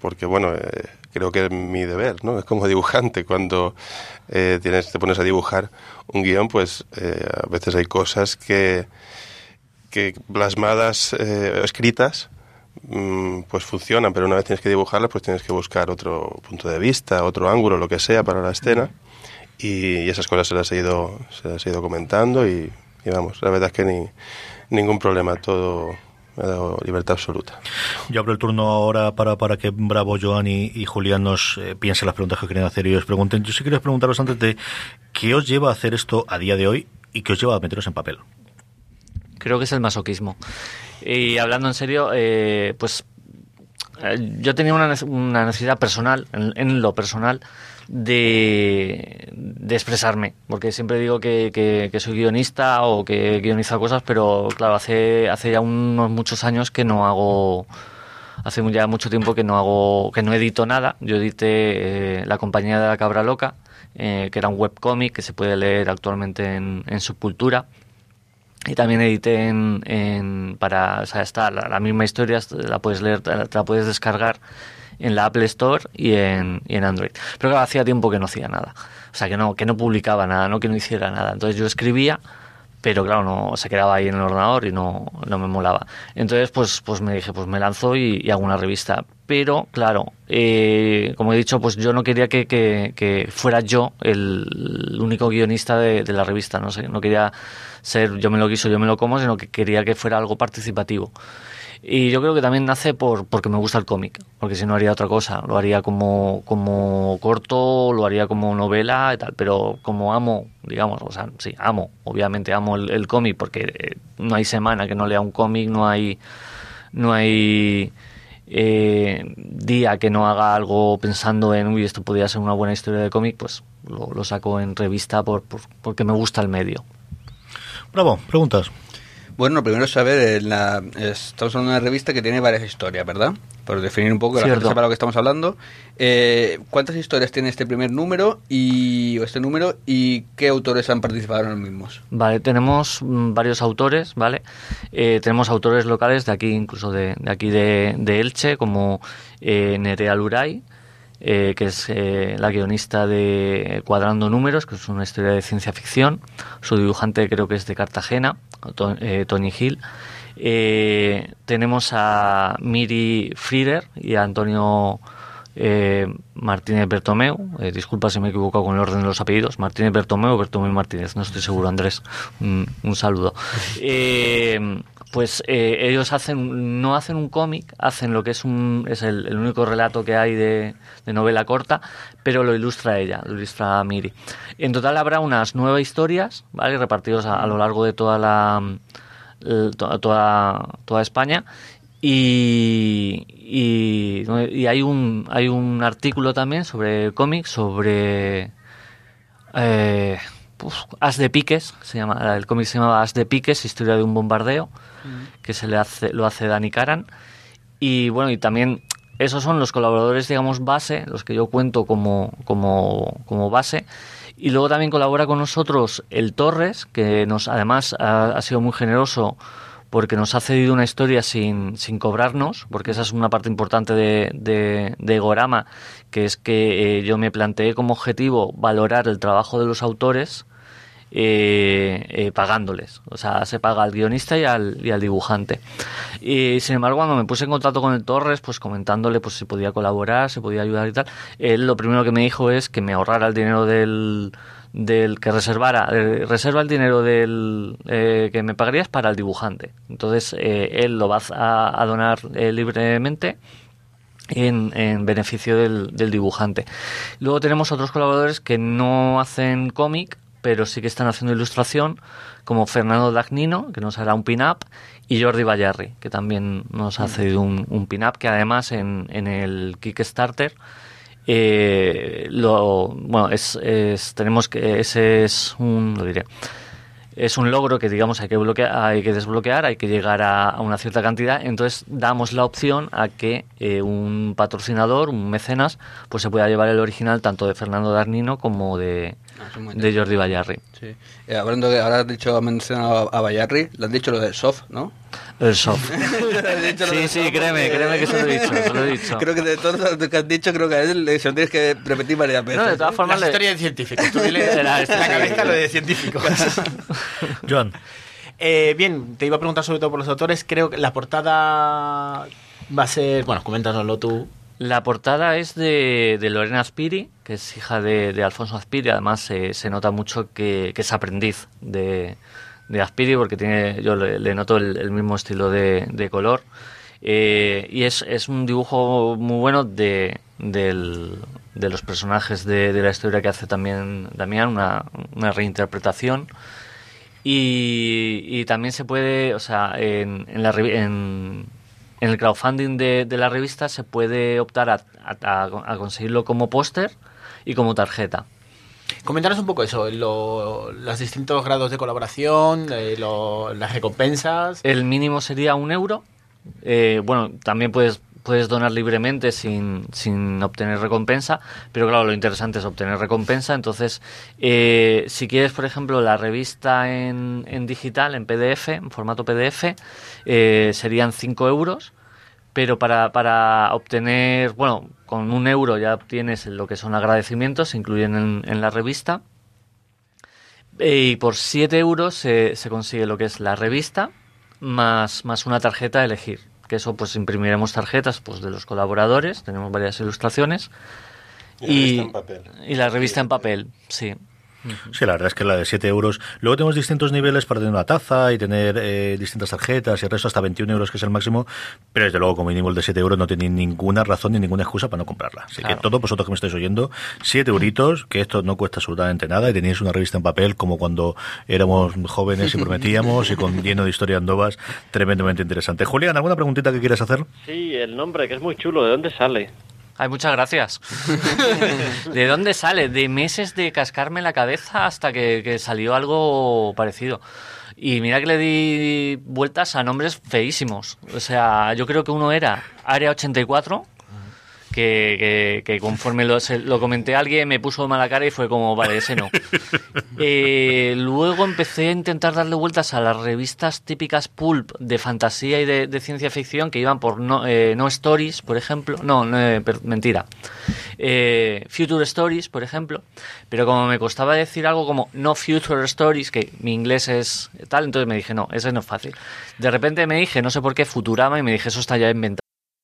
porque, bueno, eh, creo que es mi deber, ¿no? Es como dibujante. Cuando eh, tienes, te pones a dibujar un guion, pues eh, a veces hay cosas que que plasmadas, escritas, mm, pues funcionan, pero una vez tienes que dibujarlas, pues tienes que buscar otro punto de vista, otro ángulo, lo que sea para la escena. Y, esas cosas se las he ido, se las he ido comentando y, vamos, la verdad es que ni, ningún problema, todo me ha dado libertad absoluta. Yo abro el turno ahora para, para que Bravo, Joan y, Julián nos eh, piensen las preguntas que quieren hacer y os pregunten. Yo sí quiero preguntaros antes de qué os lleva a hacer esto a día de hoy y qué os lleva a meteros en papel creo que es el masoquismo. Y hablando en serio, eh, pues eh, yo tenía una, necesidad personal, en, lo personal, de, expresarme, porque siempre digo que, soy guionista o que guionizo cosas, pero claro, hace, hace ya unos muchos años que no hago hace ya mucho tiempo que no hago que no edito nada. Yo edité eh, la compañía de la cabra loca que era un webcómic que se puede leer actualmente en, en subcultura. Y también edité en, para, o sea, está la, misma historia, la puedes leer, la puedes descargar en la Apple Store y en, y en Android. Pero claro, hacía tiempo que no hacía nada. O sea, que no, que no publicaba nada, no que no hiciera nada. Entonces yo escribía, pero claro, no se quedaba ahí en el ordenador y no, no me molaba. Entonces, pues, pues me dije, pues me lanzo y, hago una revista. Pero, claro, eh, como he dicho, pues yo no quería que, que, fuera yo el, único guionista de, de la revista, no sé, no quería ser yo me lo quiso, yo me lo como, sino que quería que fuera algo participativo. Y yo creo que también nace por porque me gusta el cómic, porque si no haría otra cosa, lo haría como, como corto, lo haría como novela y tal, pero como amo, digamos, o sea, sí, amo, obviamente amo el, cómic, porque eh, no hay semana que no lea un cómic, no hay, no hay eh, día que no haga algo pensando en, uy, esto podría ser una buena historia de cómic, pues lo, saco en revista por, porque me gusta el medio. Bravo, preguntas. Bueno, primero saber, en la, estamos hablando de una revista que tiene varias historias, ¿verdad? Por definir un poco, la gente sepa lo que estamos hablando. Eh, ¿Cuántas historias tiene este primer número y este número y qué autores han participado en los mismos? Vale, tenemos mm, varios autores, ¿vale? Eh, tenemos autores locales de aquí, incluso de, aquí de, Elche, como eh, Nerea Luray, eh, que es eh, la guionista de Cuadrando Números, que es una historia de ciencia ficción. Su dibujante creo que es de Cartagena, eh, Tony Hill. tenemos a Miri Frieder y a Antonio Martínez Bertomeu. disculpa si me he equivocado con el orden de los apellidos. Martínez Bertomeu o Bertomeu Martínez, no estoy seguro, Andrés. un saludo [LAUGHS] pues eh, ellos hacen no hacen un cómic, hacen lo que es un es el, único relato que hay de, novela corta, pero lo ilustra ella, lo ilustra Miri. En total habrá unas nueve historias, ¿vale? repartidos a, lo largo de toda la toda, España y, y, hay un hay un artículo también sobre cómics sobre eh, As de Piques, se llama, el cómic se llama As de Piques, historia de un bombardeo, que se le hace, lo hace Dani Karan. Y bueno, y también esos son los colaboradores, digamos, base, los que yo cuento como, como, como base. Y luego también colabora con nosotros el Torres, que nos además ha, sido muy generoso porque nos ha cedido una historia sin, sin cobrarnos, porque esa es una parte importante de, de, de Gorama, que es que eh, yo me planteé como objetivo valorar el trabajo de los autores eh, eh, pagándoles. O sea, se paga al guionista y al, y al dibujante. Y sin embargo, cuando me puse en contacto con el Torres, pues comentándole pues si podía colaborar, si podía ayudar y tal, él lo primero que me dijo es que me ahorrara el dinero del del que reservara, eh, reserva el dinero del que me pagarías para el dibujante. Entonces él lo va a, donar libremente en, en, beneficio del, dibujante. Luego tenemos otros colaboradores que no hacen cómic, pero sí que están haciendo ilustración, como Fernando Dagnino, que nos hará un pin-up, y Jordi Bayarri, que también nos ha cedido un, pin-up, que además en, el Kickstarter eh, bueno, es, tenemos que ese es un, lo diré, es un logro que digamos hay que bloquear, hay que desbloquear, hay que llegar a, una cierta cantidad, entonces damos la opción a que eh, un patrocinador, un mecenas, pues se pueda llevar el original tanto de Fernando Darnino como de, ah, de Jordi Bayarri. Sí. Eh, hablando de, ahora has dicho, mencionado a Bayarri, le has dicho lo de soft, ¿no? El soft. [LAUGHS] sí, sí, créeme, créeme que se lo he dicho, se lo he dicho. Creo que de todo lo que has dicho, creo que a él se lo tienes que repetir varias veces. No, de todas formas, la historia de científicos. Tú dile [LAUGHS] la, la cabeza lo de científicos. [LAUGHS] John. Eh, bien, te iba a preguntar sobre todo por los autores. Creo que la portada va a ser. Bueno, coméntanoslo tú. La portada es de, Lorena Aspiri, que es hija de, Alfonso Aspiri. Además, se, nota mucho que, es aprendiz de, de, Aspiri, porque tiene, yo le, noto el, mismo estilo de, color. Eh, y es, es, un dibujo muy bueno de, de los personajes de, la historia que hace también Damián, una, reinterpretación. Y, también se puede, o sea, en, en, la, en, en el crowdfunding de, la revista se puede optar a, a, conseguirlo como póster y como tarjeta. Comentaros un poco eso, los distintos grados de colaboración, eh, las recompensas. El mínimo sería un euro. Eh, bueno, también puedes puedes donar libremente sin, sin obtener recompensa, pero claro, lo interesante es obtener recompensa. Entonces, eh, si quieres, por ejemplo, la revista en, en digital, en PDF, en formato PDF, eh, serían 5 euros. Pero para, para obtener, bueno, con un euro ya obtienes lo que son agradecimientos, se incluyen en, en la revista. Y por 7 euros se, se consigue lo que es la revista más, más una tarjeta a elegir que eso pues imprimiremos tarjetas pues de los colaboradores, tenemos varias ilustraciones. Y la revista en papel, sí. Sí, la verdad es que la de 7 euros. Luego tenemos distintos niveles para tener una taza y tener eh, distintas tarjetas y el resto hasta 21 euros, que es el máximo. Pero desde luego, como mínimo el de 7 euros no tiene ninguna razón ni ninguna excusa para no comprarla. Así que todos vosotros que me estáis oyendo, 7 euritos, que esto no cuesta absolutamente nada y tenéis una revista en papel como cuando éramos jóvenes y prometíamos y con lleno de historias nuevas, tremendamente interesante. Julián, ¿alguna preguntita que quieras hacer? Sí, el nombre, que es muy chulo. ¿De dónde sale? Ay, muchas gracias. [LAUGHS] ¿De dónde sale? De meses de cascarme la cabeza hasta que, salió algo parecido. Y mira que le di vueltas a nombres feísimos. O sea, yo creo que uno era Área 84, que, que, conforme lo, lo, comenté a alguien me puso mala cara y fue como, vale, ese no. [LAUGHS] Eh, luego empecé a intentar darle vueltas a las revistas típicas pulp de fantasía y de, ciencia ficción que iban por no, eh, no Stories, por ejemplo. No, no mentira. Eh, Future Stories, por ejemplo. Pero como me costaba decir algo como no Future Stories, que mi inglés es tal, entonces me dije, no, ese no es fácil. De repente me dije, no sé por qué, Futurama, y me dije, eso está ya inventado.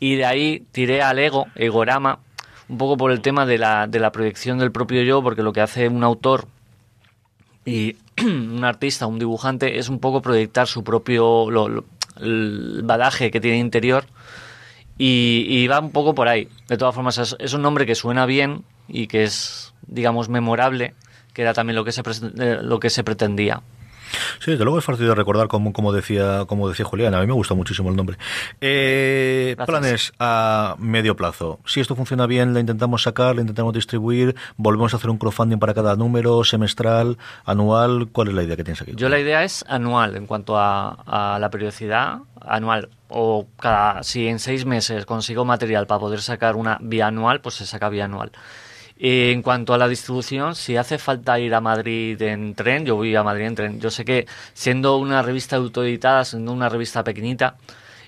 y de ahí tiré al ego, Egorama, un poco por el tema de la, de la proyección del propio yo, porque lo que hace un autor y [CLEARS THROAT] un artista, un dibujante, es un poco proyectar su propio el badaje que tiene interior y, va un poco por ahí. De todas formas, es, un nombre que suena bien y que es, digamos, memorable que era también lo que se, eh, lo que se pretendía. Sí, desde luego es fácil de recordar, como, como, decía, como decía Julián. A mí me gusta muchísimo el nombre. Eh, planes a medio plazo. Si esto funciona bien, lo intentamos sacar, lo intentamos distribuir, volvemos a hacer un crowdfunding para cada número, semestral, anual. ¿Cuál es la idea que tienes aquí? Yo la idea es anual en cuanto a, a la periodicidad, anual o cada si en seis meses consigo material para poder sacar una bianual, pues se saca bianual en cuanto a la distribución, si hace falta ir a Madrid en tren, yo voy a Madrid en tren. Yo sé que siendo una revista autoeditada, siendo una revista pequeñita,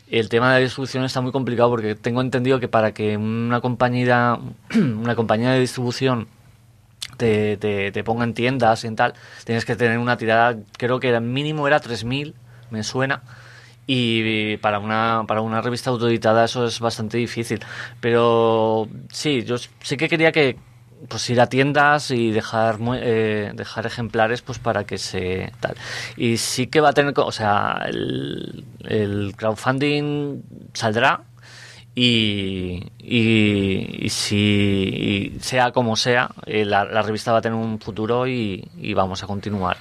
el tema de la distribución está muy complicado porque tengo entendido que para que una compañía, [CLEARS THROAT] una compañía de distribución te, te, ponga en tiendas y tal, tienes que tener una tirada, creo que el mínimo era 3.000, me suena. Y para una, para una revista autoeditada eso es bastante difícil. Pero sí, yo sí que quería que, pues ir a tiendas y dejar eh, dejar ejemplares pues para que se tal. Y sí que va a tener o sea el, el crowdfunding saldrá y, y, si sea como sea eh, la, revista va a tener un futuro y, y vamos a continuar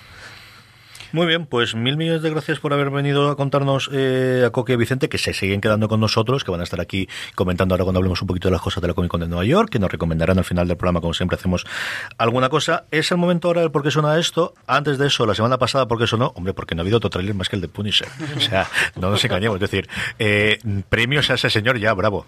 muy bien, pues mil millones de gracias por haber venido a contarnos eh, a Coque y Vicente, que se siguen quedando con nosotros, que van a estar aquí comentando ahora cuando hablemos un poquito de las cosas de la Comic Con de Nueva York, que nos recomendarán al final del programa, como siempre hacemos alguna cosa. Es el momento ahora del por qué suena esto. Antes de eso, la semana pasada, ¿por qué sonó? Hombre, porque no ha habido otro trailer más que el de Punisher. O sea, no nos engañemos. Es decir, eh, premios a ese señor ya, bravo.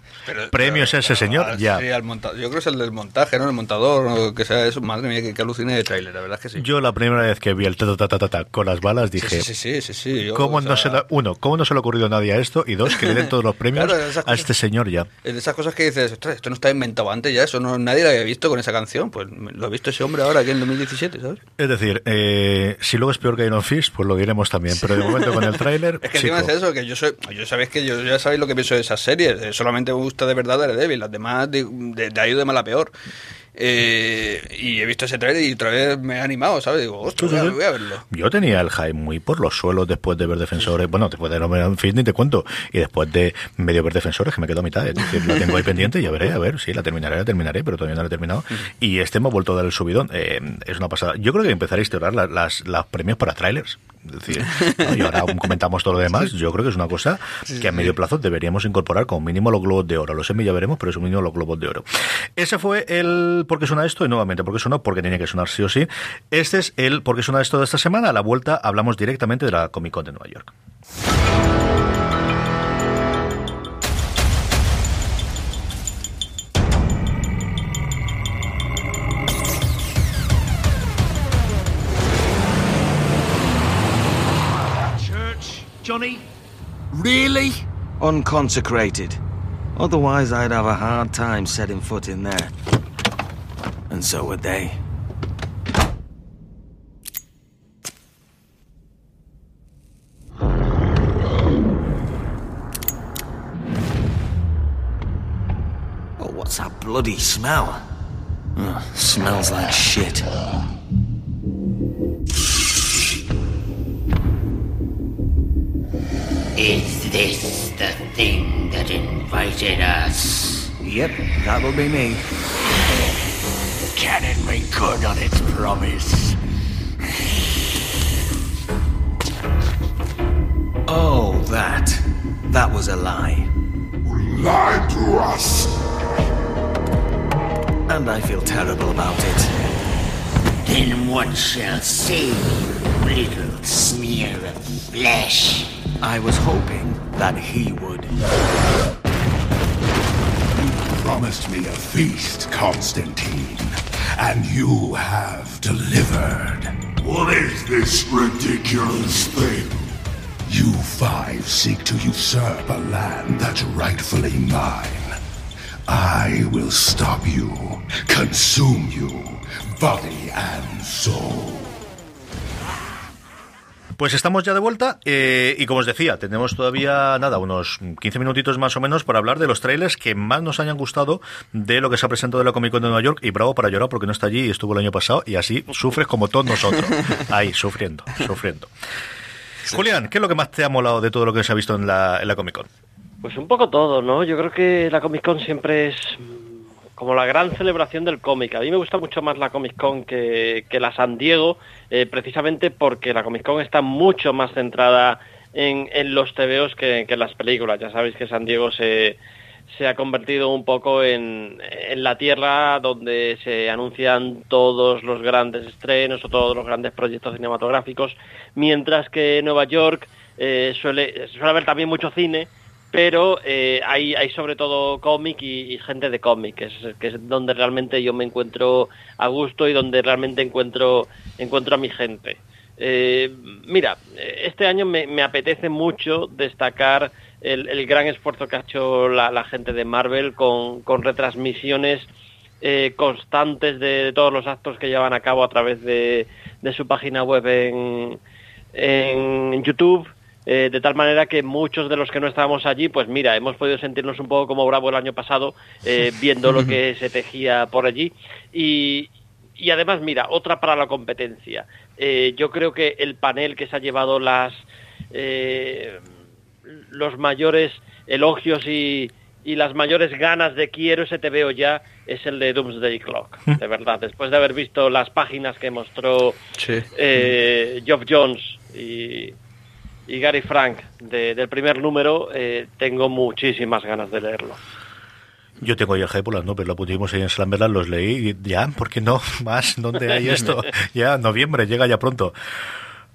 premios a ese señor ya. Sí, al yo creo que es el del montaje, ¿no? El montador, o que sea eso. Madre mía, que, que alucine de trailer, la verdad es que sí. Yo la primera vez que vi el ta ta ta ta con las balas dije, sí, sí, sí, sí, ¿cómo no se uno, ¿cómo no se le ha ocurrido a nadie a esto? Y dos, que le den todos los [LAUGHS] premios a este señor ya. De esas cosas que dices, esto no está inventado antes ya, eso no nadie lo había visto con esa canción, pues lo ha visto ese hombre ahora aquí en 2017, ¿sabes? Es decir, eh, si luego es peor que Iron Fist, pues lo diremos también, pero de momento con el tráiler... [LAUGHS] es que encima es eso, que yo soy, yo sabéis que yo ya sabéis lo que pienso de esas series, eh, solamente me gusta de verdad Daredevil, las demás de, de, de ahí de mala peor. Eh, y he visto ese trailer y otra vez me he animado, ¿sabes? Digo, ostras, voy, a, verlo. Yo tenía el hype muy por los suelos después de ver Defensores. Bueno, después de no ver fin ni te cuento. Y después de medio ver Defensores, que me quedo a mitad. Es decir, lo tengo ahí pendiente y ya veré, a ver, sí, la terminaré, la terminaré, pero todavía no la he terminado. Y este me ha vuelto a dar el subidón. Eh, es una pasada. Yo creo que empezaré a instaurar las, las premios para trailers decir, y ahora comentamos todo lo demás, yo creo que es una cosa que a medio plazo deberíamos incorporar como mínimo los globos de oro. Los Emmy ya veremos, pero es un mínimo los globos de oro. Ese fue el por qué suena esto y nuevamente por qué suena porque tenía que sonar sí o sí. Este es el por qué suena esto de esta semana. A la vuelta hablamos directamente de la Comic Con de Nueva York. Johnny? Really? Unconsecrated. Otherwise, I'd have a hard time setting foot in there. And so would they. Oh, what's that bloody smell? Smells like shit. Is this the thing that invited us? Yep, that'll be me. Can it make good on its promise? Oh, that. That was a lie. You Lied to us! And I feel terrible about it. Then what shall save you, little smear of flesh? I was hoping that he would. You promised me a feast, Constantine, and you have delivered. What is this ridiculous thing? You five seek to usurp a land that's rightfully mine. I will stop you, consume you, body and soul. Pues estamos ya de vuelta eh, y como os decía, tenemos todavía nada, unos 15 minutitos más o menos para hablar de los trailers que más nos hayan gustado de lo que se ha presentado de la Comic Con de Nueva York y bravo para llorar porque no está allí y estuvo el año pasado y así sufres como todos nosotros, [LAUGHS] ahí sufriendo, sufriendo. Julián, ¿qué es lo que más te ha molado de todo lo que se ha visto en la, en la Comic Con? Pues un poco todo, ¿no? Yo creo que la Comic Con siempre es como la gran celebración del cómic. A mí me gusta mucho más la Comic Con que, que la San Diego, eh, precisamente porque la Comic Con está mucho más centrada en, en los TVOs que, que en las películas. Ya sabéis que San Diego se, se ha convertido un poco en, en, la tierra donde se anuncian todos los grandes estrenos o todos los grandes proyectos cinematográficos, mientras que Nueva York eh, suele, suele haber también mucho cine, pero eh, hay, hay sobre todo cómic y, gente de cómic, que es, donde realmente yo me encuentro a gusto y donde realmente encuentro, encuentro a mi gente. Eh, mira, este año me, apetece mucho destacar el, el, gran esfuerzo que ha hecho la, la gente de Marvel con, con retransmisiones eh, constantes de, todos los actos que llevan a cabo a través de, de su página web en, en YouTube eh, de tal manera que muchos de los que no estábamos allí, pues mira, hemos podido sentirnos un poco como Bravo el año pasado, eh, viendo lo que [LAUGHS] se tejía por allí. Y, y además, mira, otra para la competencia. Eh, yo creo que el panel que se ha llevado las eh, los mayores elogios y, y las mayores ganas de quiero ese te veo ya es el de Doomsday Clock, [LAUGHS] de verdad. Después de haber visto las páginas que mostró sí. eh, Geoff Jones y, y Gary Frank de, del primer número, eh, tengo muchísimas ganas de leerlo. Yo tengo ya el las nubes, lo pusimos ahí en Slamberland, los leí y ya, ¿por qué no? [LAUGHS] Más, ¿dónde hay [LAUGHS] esto? ya, noviembre, llega ya pronto.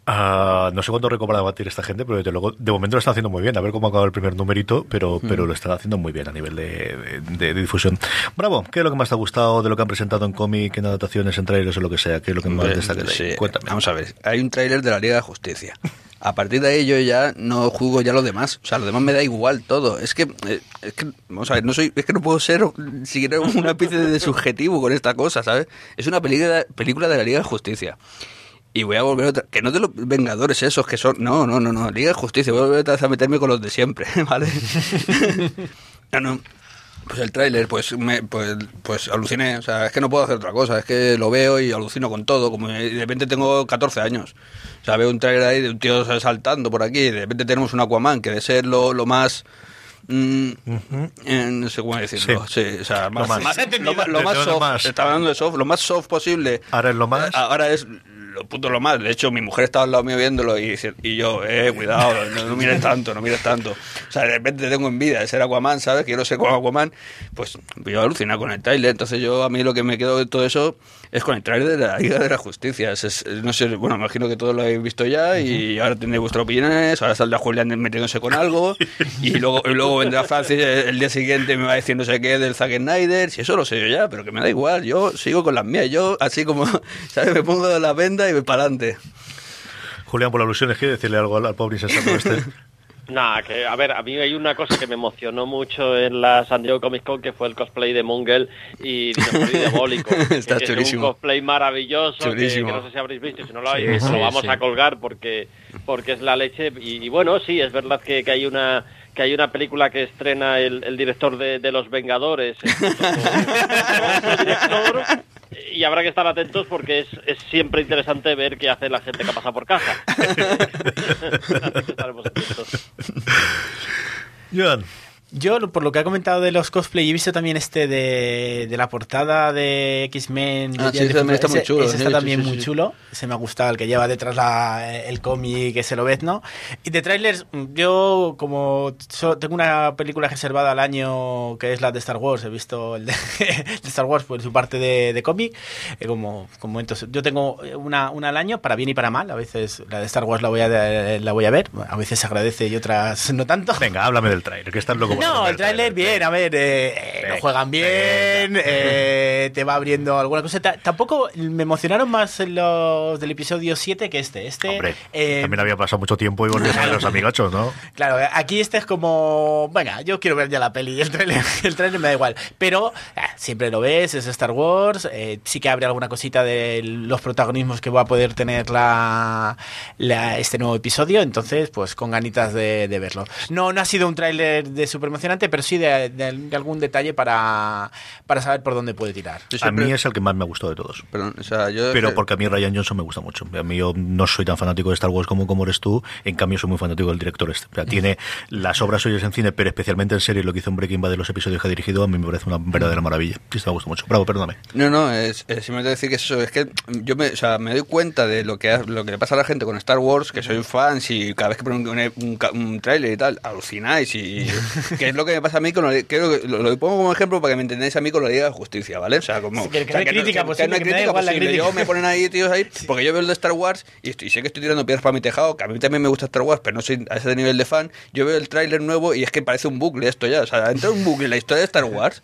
Uh, no sé cuándo recobra batir esta gente, pero desde luego, de momento lo están haciendo muy bien. A ver cómo acaba el primer numerito, pero, mm. pero lo están haciendo muy bien a nivel de, de, de, difusión. Bravo, ¿qué es lo que más te ha gustado de lo que han presentado en cómic, en adaptaciones, en trailers o lo que sea? ¿Qué es lo que más destaca de ahí? Sí. Cuéntame. Vamos a ver, hay un trailer de la Liga de Justicia. A partir de ahí yo ya no jugo ya lo demás. O sea, lo demás me da igual todo. Es que, eh, es que vamos a ver, no soy, es que no puedo ser siquiera un ápice de subjetivo con esta cosa, ¿sabes? Es una película, película de la Liga de Justicia. Y voy a volver otra, que no de los Vengadores esos que son, no, no, no, no, Liga de Justicia, voy a volver otra vez a meterme con los de siempre, [LAUGHS] ¿vale? [LAUGHS] no, no. Pues el tráiler, pues, me, pues, pues aluciné, o sea, es que no puedo hacer otra cosa, es que lo veo y alucino con todo, como de repente tengo 14 años, o sea, veo un tráiler ahí de un tío saltando por aquí, y de repente tenemos un Aquaman, que de ser lo, lo más... Mm, uh -huh. eh, no sé cómo decirlo. Sí. sí o sea, más, lo más, más, lo, lo más soft. Más. Estaba hablando de soft, lo más soft posible. Ahora es lo más. Ahora es lo puto lo más. De hecho, mi mujer estaba al lado mío viéndolo y, y yo, eh, cuidado, no, no, mires tanto, no mires tanto. O sea, de repente tengo envidia de ser Aquaman, ¿sabes? Quiero ser como Aquaman. Pues yo alucinar con el trailer. Entonces, yo a mí lo que me quedo de todo eso es con el trailer de la Liga de la Justicia. Es, es, no sé, bueno, imagino que todos lo habéis visto ya y ahora tendréis vuestras opiniones. Ahora saldrá Julián metiéndose con algo y luego, y luego vendrá Francis el día siguiente me va a decir no sé qué del Zack Snyder. Si eso lo sé yo ya, pero que me da igual. Yo sigo con las mías. Yo, así como, [LAUGHS] ¿sabes? Me pongo la venda y me para adelante. Julián, por la alusión, ¿quiere decirle algo al, al pobre insensato este? [LAUGHS] Nada, que a ver, a mí hay una cosa que me emocionó mucho en la San Diego Comic Con que fue el cosplay de Mungel y Diabólico. [LAUGHS] Está que chulísimo. Es un cosplay maravilloso que, que, no sé si habréis visto, si no lo habéis visto sí, lo vamos sí. a colgar porque porque es la leche y, y bueno, sí, es verdad que, que hay una que hay una película que estrena el, el director de, de, Los Vengadores. [LAUGHS] director, y habrá que estar atentos porque es, es, siempre interesante ver qué hace la gente que pasa por casa. [LAUGHS] Joan. Yo, por lo que ha comentado de los cosplay, he visto también este de, de la portada de X-Men. Ah, sí, también está muy chulo. Ese, ese está también sí, muy sí, chulo. Se me ha gustado, el que lleva detrás la, el cómic, ese lo ves, ¿no? Y de trailers, yo como so, tengo una película reservada al año que es la de Star Wars, he visto el de, [LAUGHS] de Star Wars por su parte de, de cómic, eh, como, como entonces, yo tengo una, una al año, para bien y para mal, a veces la de Star Wars la voy a, la voy a ver, a veces se agradece y otras no tanto. Venga, háblame del trailer, que estás loco no, el tráiler bien, a ver, eh, lo juegan bien, eh, te va abriendo alguna cosa. T tampoco me emocionaron más los del episodio 7 que este. Este Hombre, eh, también había pasado mucho tiempo y volvías a los [LAUGHS] amigachos, ¿no? Claro, aquí este es como, venga, yo quiero ver ya la peli, el trailer, [LAUGHS] el trailer me da igual, pero eh, siempre lo ves, es Star Wars, eh, sí que abre alguna cosita de los protagonismos que va a poder tener la, la este nuevo episodio, entonces pues con ganitas de, de verlo. No, no ha sido un tráiler de super emocionante, pero sí de, algún detalle para, para saber por dónde puede tirar. A mí es el que más me ha gustado de todos. pero porque a mí Ryan Johnson me gusta mucho. A mí yo no soy tan fanático de Star Wars como, como eres tú, en cambio soy muy fanático del director este. O sea, tiene las obras suyas en cine, pero especialmente en serie, lo que hizo en Breaking Bad de los episodios que ha dirigido, a mí me parece una verdadera maravilla. Sí, me gusta mucho. Bravo, perdóname. No, no, es, simplemente decir que eso, es que yo me, o sea, me doy cuenta de lo que, lo que le pasa a la gente con Star Wars, que soy fan, y cada vez que ponen un, un, trailer y tal, alucináis. Y [LAUGHS] que es lo que me pasa a mí con lo, que lo, pongo como ejemplo para que me entendáis a mí con la Liga de Justicia, ¿vale? O sea, como. que, que, crítica, que, no hay crítica posible. Yo me ponen ahí, tíos, ahí, porque yo veo el de Star Wars y, estoy, sé que estoy tirando piedras para mi tejado, que a mí también me gusta Star Wars, pero no soy a ese nivel de fan. Yo veo el tráiler nuevo y es que parece un bucle esto ya. O sea, entra un bucle en la historia de Star [LAUGHS] Wars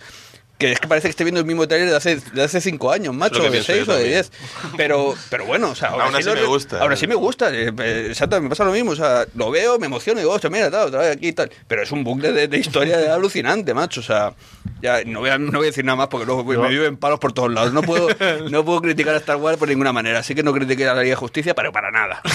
que es que parece que estoy viendo el mismo trailer de hace, de hace cinco años, macho, de seis o de diez. Pero, pero bueno, o sea, ahora sí, me gusta. Ahora sí me gusta, eh, eh, exacto, me pasa lo mismo, o sea, lo veo, me emociono y digo, hostia, mira, tal, otra vez aquí y tal. Pero es un bucle de, de historia alucinante, macho, o sea, ya no voy, a, no voy a decir nada más porque luego me viven palos por todos lados. No puedo, no puedo criticar a Star Wars por ninguna manera, así que no critiqué a la Liga de Justicia, pero para nada. [LAUGHS]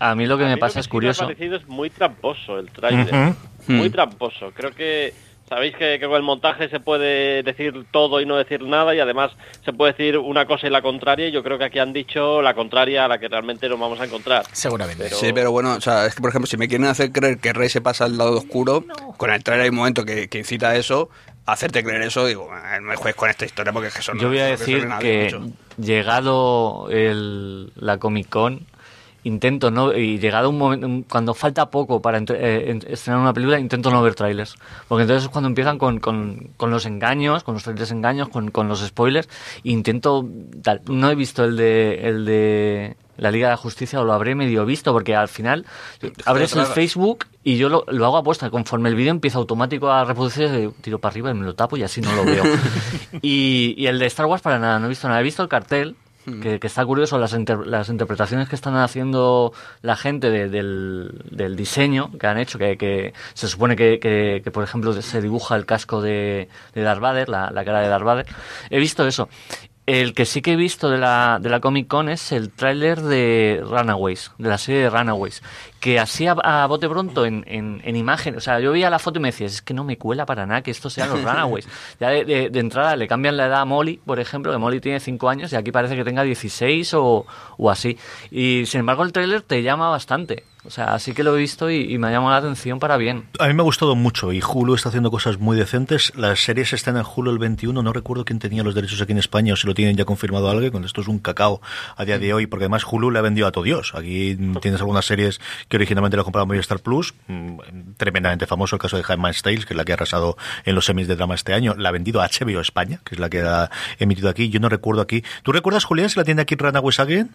A mí, lo que me pasa es curioso. Me ha parecido es muy tramposo el trailer. Muy tramposo. Creo que Sabéis que, con el montaje se puede decir todo y no decir nada y además se puede decir una cosa y la contraria y yo creo que aquí han dicho la contraria a la que realmente nos vamos a encontrar. Seguramente. Sí, pero bueno, o sea, es que por ejemplo si me quieren hacer creer que Rey se pasa al lado oscuro, con el trailer hay un momento que, incita a eso, hacerte creer eso, digo, no me juegues con esta historia porque es que son... Yo voy a decir que, llegado el, la Comic Con intento no y llegado un momento cuando falta poco para eh, estrenar una película intento no ver trailers. Porque entonces es cuando empiezan con, con, con los engaños con los trailers engaños con, con los spoilers. E intento tal, no he visto el de el de la Liga de la Justicia o lo habré medio visto porque al final abres el Facebook y yo lo, lo hago apuesta. Conforme el vídeo empieza automático a reproducirse tiro para arriba y me lo tapo y así no lo veo. [LAUGHS] Y, y el de Star Wars para nada no he visto nada. He visto el cartel que, está curioso las, las interpretaciones que están haciendo la gente del, del, diseño que han hecho, que, que se supone que, que, por ejemplo, se dibuja el casco de, de Darth Vader, la, la cara de Darth Vader. He visto eso. El que sí que he visto de la, de la Comic Con es el tráiler de Runaways, de la serie de Runaways, que así a, bote pronto en, en, imagen, o sea, yo veía la foto y me decía, es que no me cuela para nada que esto sea los [LAUGHS] Runaways. Ya de, de, entrada le cambian la edad a Molly, por ejemplo, que Molly tiene 5 años y aquí parece que tenga 16 o, o así. Y sin embargo el tráiler te llama bastante. O sea, sí que lo he visto y, me ha llamado la atención para bien. A mí me ha gustado mucho y Hulu está haciendo cosas muy decentes. Las series están en Hulu el 21. No recuerdo quién tenía los derechos aquí en España o si lo tienen ya confirmado alguien. Esto es un cacao a día de hoy porque además Hulu le ha vendido a todo Dios. Aquí tienes algunas series que originalmente lo compraba Movistar Plus. Mm, tremendamente famoso el caso de Jaime Tales, que es la que ha arrasado en los semis de drama este año. La ha vendido a HBO España, que es la que ha emitido aquí. Yo no recuerdo aquí. ¿Tú recuerdas, Julián, si la tiene aquí Runaways Again?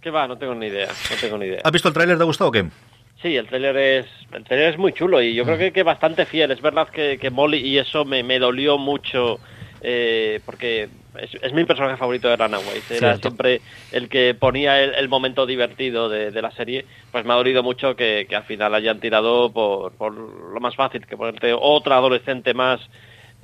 ¿Qué va? No tengo ni idea. No tengo ni idea. ¿Has visto el tráiler? ¿Te ha gustado o qué? Sí, el tráiler es, el trailer es muy chulo y yo creo que, que bastante fiel. Es verdad que, que Molly y eso me, me dolió mucho eh, porque es, mi personaje favorito de Runaways. Era siempre el que ponía el, momento divertido de, de, la serie. Pues me ha dolido mucho que, que al final hayan tirado por, por lo más fácil, que ponerte otra adolescente más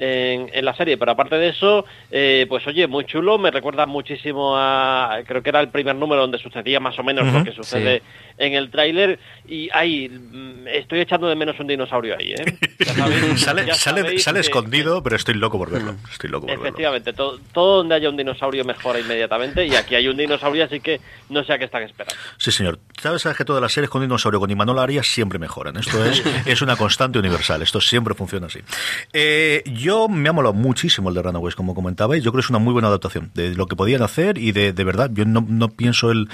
en, la serie. Pero aparte de eso, eh, pues oye, muy chulo, me recuerda muchísimo a, creo que era el primer número donde sucedía más o menos lo que sucede en el tráiler y ahí mm, estoy echando de menos un dinosaurio ahí, ¿eh? [LAUGHS] [LAUGHS] sale, sale, escondido, pero estoy loco por verlo. Estoy loco por Efectivamente, Todo, todo, donde haya un dinosaurio mejora inmediatamente y aquí hay un dinosaurio, así que no sé a qué están esperando. Sí, señor. Sabes que todas las series con dinosaurio, con Imanol Arias siempre mejoran. Esto es, [LAUGHS] es una constante universal. Esto siempre funciona así. Eh, yo me ha molado muchísimo el de Runaways, como comentabais. Yo creo que es una muy buena adaptación de lo que podían hacer y de, de verdad, yo no, no pienso el...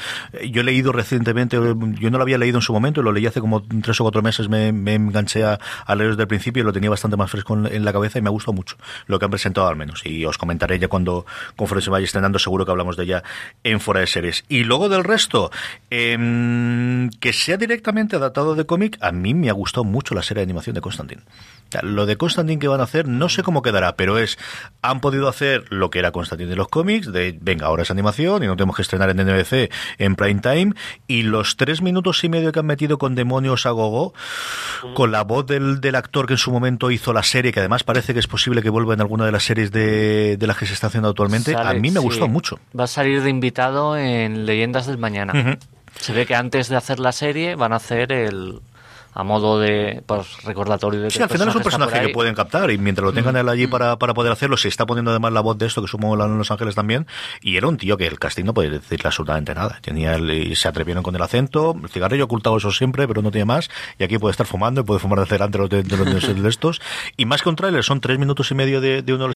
Yo he leído recientemente yo no lo había leído en su momento, lo leí hace como tres o cuatro meses, me, enganché a, leer desde el principio y lo tenía bastante más fresco en, la cabeza y me ha gustado mucho lo que han presentado al menos. Y os comentaré ya cuando conforme se vaya estrenando, seguro que hablamos de ella en fuera de series. Y luego del resto, em, que sea directamente adaptado de cómic, a mí me ha gustado mucho la serie de animación de Constantine. Lo de Constantine que van a hacer, no sé cómo quedará, pero es, han podido hacer lo que era Constantine de los cómics, de, venga, ahora es animación y no tenemos que estrenar en NBC en prime time, y los tres minutos y medio que han metido con demonios a gogo, con la voz del, del actor que en su momento hizo la serie, que además parece que es posible que vuelva en alguna de las series de, de las que se está haciendo actualmente, a mí me gustó mucho. Va a salir de invitado en Leyendas del Mañana. Se ve que antes de hacer la serie van a hacer el a modo de pues, recordatorio de Sí, al final es un personaje que pueden captar y mientras lo tengan él allí para, para poder hacerlo, se está poniendo además la voz de esto, que supongo en Los Ángeles también, y era un tío que el casting no podía decirle absolutamente nada. Tenía el, se atrevieron con el acento, el cigarrillo ocultado eso siempre, pero no tiene más, y aquí puede estar fumando y puede fumar delante de los de, de, [LAUGHS] estos. Y más que un trailer, son tres minutos y medio de, de uno de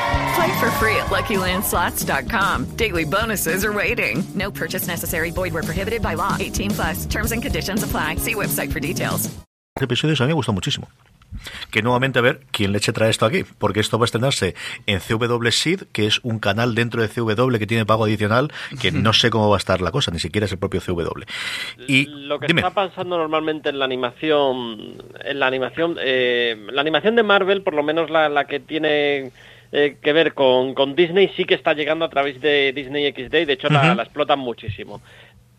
Play for free at LuckyLandSlots.com. Daily bonuses are waiting. No purchase necessary. Void where prohibited by law. 18 plus. Terms and conditions apply. See website for details. Episodios a mí me gustó muchísimo. Que nuevamente a ver quién leche trae esto aquí, porque esto va a estrenarse en CW Seed, que es un canal dentro de CW que tiene pago adicional, que no sé cómo va a estar la cosa, ni siquiera es el propio CW. Y lo que está pasando normalmente en la animación, en la animación, eh, la animación de Marvel, por lo menos la, la que tiene eh, que ver con, con, Disney sí que está llegando a través de Disney XD y de hecho uh -huh. la, la, explotan muchísimo.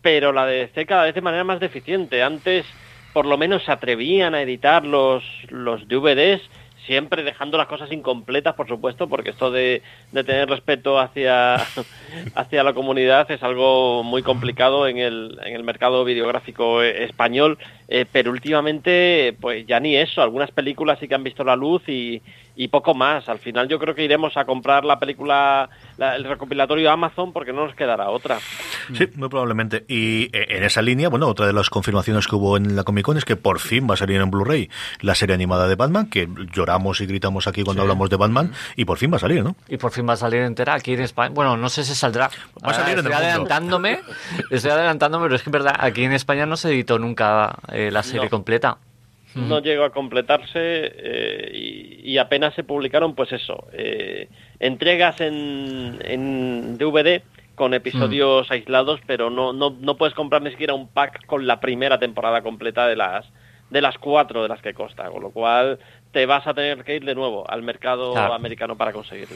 Pero la de DC cada vez de manera más deficiente. Antes por lo menos se atrevían a editar los, los DVDs, siempre dejando las cosas incompletas, por supuesto, porque esto de, de tener respeto hacia, [LAUGHS] hacia la comunidad es algo muy complicado en el, en el mercado videográfico español, eh, pero últimamente pues ya ni eso, algunas películas sí que han visto la luz y, y poco más. Al final yo creo que iremos a comprar la película, la, el recopilatorio Amazon porque no nos quedará otra. Sí, muy probablemente. Y eh, en esa línea, bueno, otra de las confirmaciones que hubo en la Comic Con es que por fin va a salir en Blu-ray la serie animada de Batman, que lloramos y gritamos aquí cuando sí. hablamos de Batman, y por fin va a salir, ¿no? Y por fin va a salir entera aquí en España. Bueno, no sé si saldrá. Va a salir estoy en el adelantándome, estoy adelantándome, pero es que es verdad, aquí en España no se editó nunca eh, la serie no. completa no llegó a completarse eh, y, y, apenas se publicaron, pues eso, eh, entregas en, en, DVD con episodios aislados, pero no, no, no puedes comprar ni siquiera un pack con la primera temporada completa de las de las cuatro de las que consta, con lo cual te vas a tener que ir de nuevo al mercado americano para conseguirlo.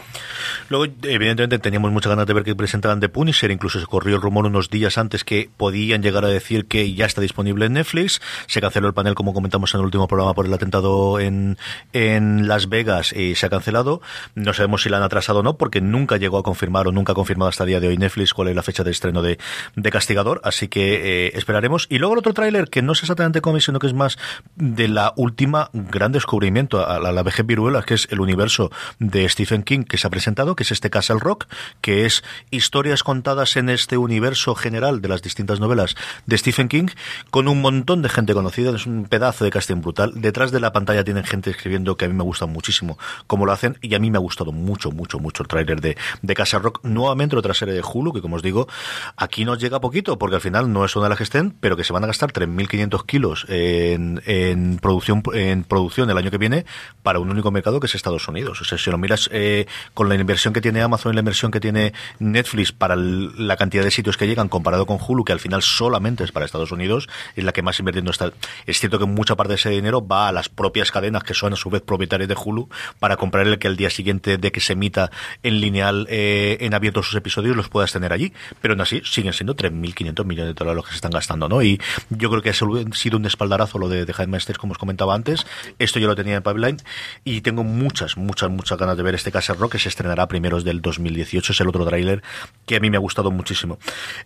Luego, evidentemente, teníamos muchas ganas de ver que presentaran The Punisher, incluso se corrió el rumor unos días antes que podían llegar a decir que ya está disponible en Netflix. Se canceló el panel, como comentamos en el último programa, por el atentado en, en Las Vegas y se ha cancelado. No sabemos si la han atrasado o no, porque nunca llegó a confirmar o nunca ha confirmado hasta el día de hoy Netflix cuál es la fecha de estreno de, de Castigador, así que eh, esperaremos. Y luego el otro tráiler, que no es exactamente cómic, sino que es más de la última gran descubrimiento a la, vejez viruela, que es el universo de Stephen King que se ha presentado, que es este Castle Rock, que es historias contadas en este universo general de las distintas novelas de Stephen King, con un montón de gente conocida, es un pedazo de casting brutal. Detrás de la pantalla tienen gente escribiendo que a mí me gusta muchísimo cómo lo hacen, y a mí me ha gustado mucho, mucho, mucho el tráiler de, de Castle Rock. Nuevamente otra serie de Hulu, que como os digo, aquí nos llega poquito, porque al final no es una de las que estén, pero que se van a gastar 3.500 kilos en, en producción en producción el año que viene para un único mercado que es Estados Unidos. O sea, si lo miras eh, con la inversión que tiene Amazon y la inversión que tiene Netflix para la cantidad de sitios que llegan comparado con Hulu, que al final solamente es para Estados Unidos, es la que más invirtiendo está. Es cierto que mucha parte de ese dinero va a las propias cadenas que son a su vez propietarias de Hulu para comprar el que al día siguiente de que se emita en lineal eh, en abierto sus episodios los puedas tener allí. Pero aún así siguen siendo 3.500 millones de dólares los que se están gastando, ¿no? Y yo creo que ha sido un espaldarazo lo de, de Headmasters, como os comentaba antes. Esto yo lo tenía en Pipeline y tengo muchas, muchas, muchas ganas de ver este Castle Rock que se estrenará a primeros del 2018. Es el otro tráiler que a mí me ha gustado muchísimo.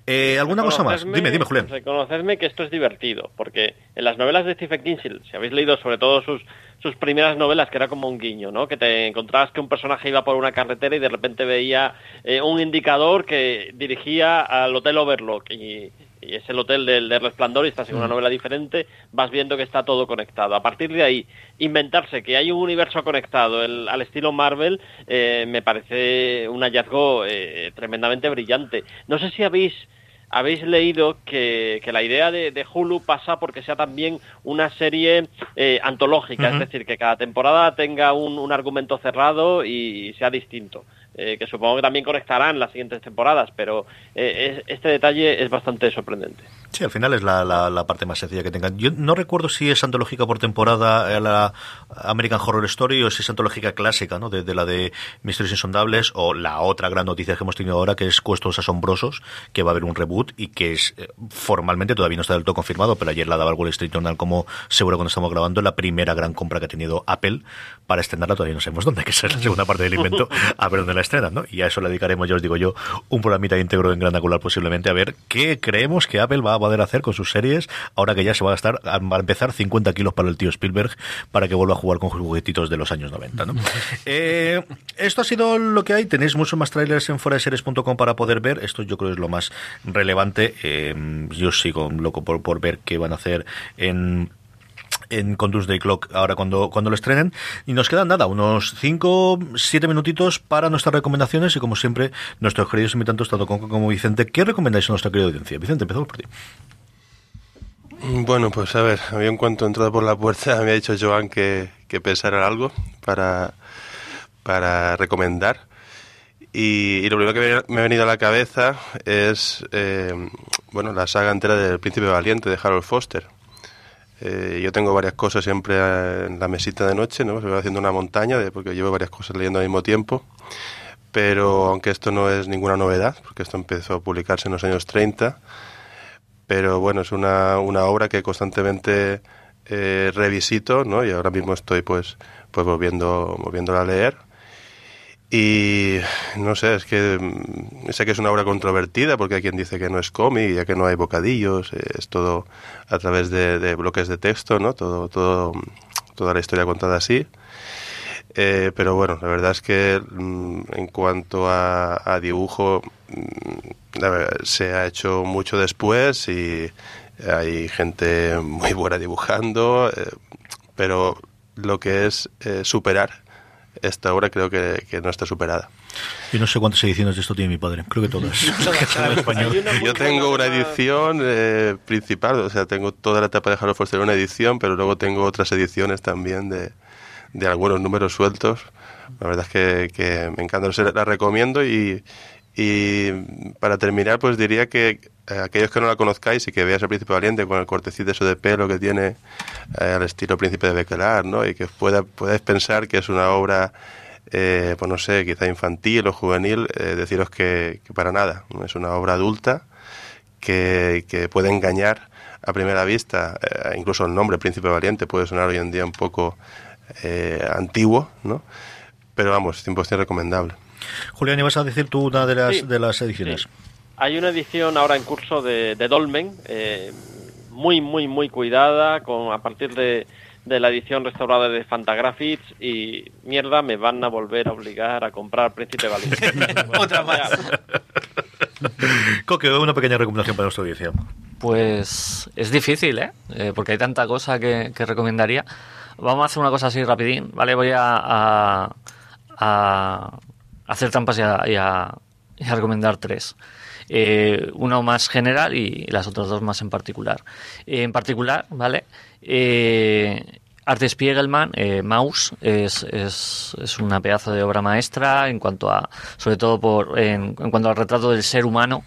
Eh, ¿Alguna cosa más? Dime, dime, Julián. Reconocedme que esto es divertido, porque en las novelas de Stephen King, si habéis leído sobre todo sus sus primeras novelas, que era como un guiño, ¿no? Que te encontrabas que un personaje iba por una carretera y de repente veía eh, un indicador que dirigía al Hotel Overlook y, es el hotel del, resplandor y estás en una mm. novela diferente, vas viendo que está todo conectado. A partir de ahí, inventarse que hay un universo conectado al estilo Marvel eh, me parece un hallazgo eh, tremendamente brillante. No sé si habéis habéis leído que, la idea de, Hulu pasa porque sea también una serie eh, antológica, es decir, que cada temporada tenga un, argumento cerrado y sea distinto. Eh, que supongo que también conectarán las siguientes temporadas, pero eh, este detalle es bastante sorprendente. Sí, al final es la, la, parte más sencilla que tengan. Yo no recuerdo si es antológica por temporada la American Horror Story o si es antológica clásica, ¿no? De, la de Misterios Insondables o la otra gran noticia que hemos tenido ahora que es Cuestos Asombrosos, que va a haber un reboot y que es eh, formalmente todavía no está del todo confirmado, pero ayer la daba el Wall Street Journal como seguro cuando estamos grabando la primera gran compra que ha tenido Apple para estrenarla. Todavía no sabemos dónde, que es la segunda parte del invento, a ver dónde la estrenan, ¿no? Y a eso le dedicaremos, ya os digo yo, un programita íntegro en Gran Angular posiblemente a ver qué creemos que Apple va a poder hacer con sus series, ahora que ya se va a estar a empezar 50 kilos para el tío Spielberg para que vuelva a jugar con juguetitos de los años 90. [LAUGHS] Eh, esto ha sido lo que hay. Tenéis muchos más trailers en foraseries.com para poder ver. Esto yo creo que es lo más relevante. Eh, yo sigo loco por, por ver qué van a hacer en en con Day Clock ahora cuando, cuando lo estrenen. Y nos quedan nada, unos 5, 7 minutitos para nuestras recomendaciones y como siempre, nuestros queridos invitantes, tanto Conco como Vicente, ¿qué recomendáis a nuestra querida audiencia? Vicente, empezamos por ti. Bueno, pues a ver, había en cuanto entrado por la puerta [LAUGHS] me ha dicho Joan que, que pensara algo para, para recomendar. Y, lo primero que me ha venido a la cabeza es eh, bueno la saga entera del Príncipe Valiente de Harold Foster. Eh, yo tengo varias cosas siempre en la mesita de noche, ¿no? Se va haciendo una montaña de, porque llevo varias cosas leyendo al mismo tiempo. Pero aunque esto no es ninguna novedad, porque esto empezó a publicarse en los años 30, pero bueno, es una, una obra que constantemente eh, revisito, ¿no? Y ahora mismo estoy pues, pues volviendo, volviéndola a leer y no sé, es que mm, sé que es una obra controvertida porque hay quien dice que no es cómic, ya que no hay bocadillos, eh, es todo a través de, bloques de texto, ¿no? Todo, todo, toda la historia contada así. Eh, pero bueno, la verdad es que mm, en cuanto a, dibujo, mm, se ha hecho mucho después y hay gente muy buena dibujando, eh, pero lo que es superar esta obra creo que, no está superada. Yo no sé cuántas ediciones de esto tiene mi padre, creo que todas. [LAUGHS] [LAUGHS] Yo tengo una edición eh, principal, o sea, tengo toda la etapa de Harold Foster en una edición, pero luego tengo otras ediciones también de, de algunos números sueltos. La verdad es que, que me encanta, la recomiendo y, y para terminar, pues diría que eh, aquellos que no la conozcáis y que veáis el Príncipe Valiente con el cortecito eso de pelo que tiene eh, al estilo Príncipe de Bequelar, ¿no? Y que pueda, podáis pensar que es una obra, eh, pues no sé, quizá infantil o juvenil, deciros que, para nada. Es una obra adulta que, que puede engañar a primera vista. incluso el nombre Príncipe Valiente puede sonar hoy en día un poco antiguo, ¿no? Pero vamos, 100% recomendable. Julián, ¿ibas a decir tú una de las, de las ediciones? Hay una edición ahora en curso de, Dolmen, eh, muy, muy, muy cuidada, con, a partir de, la edición restaurada de Fantagraphics y mierda, me van a volver a obligar a comprar Príncipe Valiente. [LAUGHS] Otra más. [LAUGHS] Coque, una pequeña recomendación para nuestra audiencia. Pues es difícil, ¿eh? ¿eh? porque hay tanta cosa que, recomendaría. Vamos a hacer una cosa así rapidín, ¿vale? Voy a, a hacer trampas y a, recomendar tres. Eh, uno más general y las otras dos más en particular. en particular, ¿vale? Eh, Art Spiegelman, eh, Maus, es, es, es, una pedazo de obra maestra en cuanto a, sobre todo por, en, cuanto al retrato del ser humano.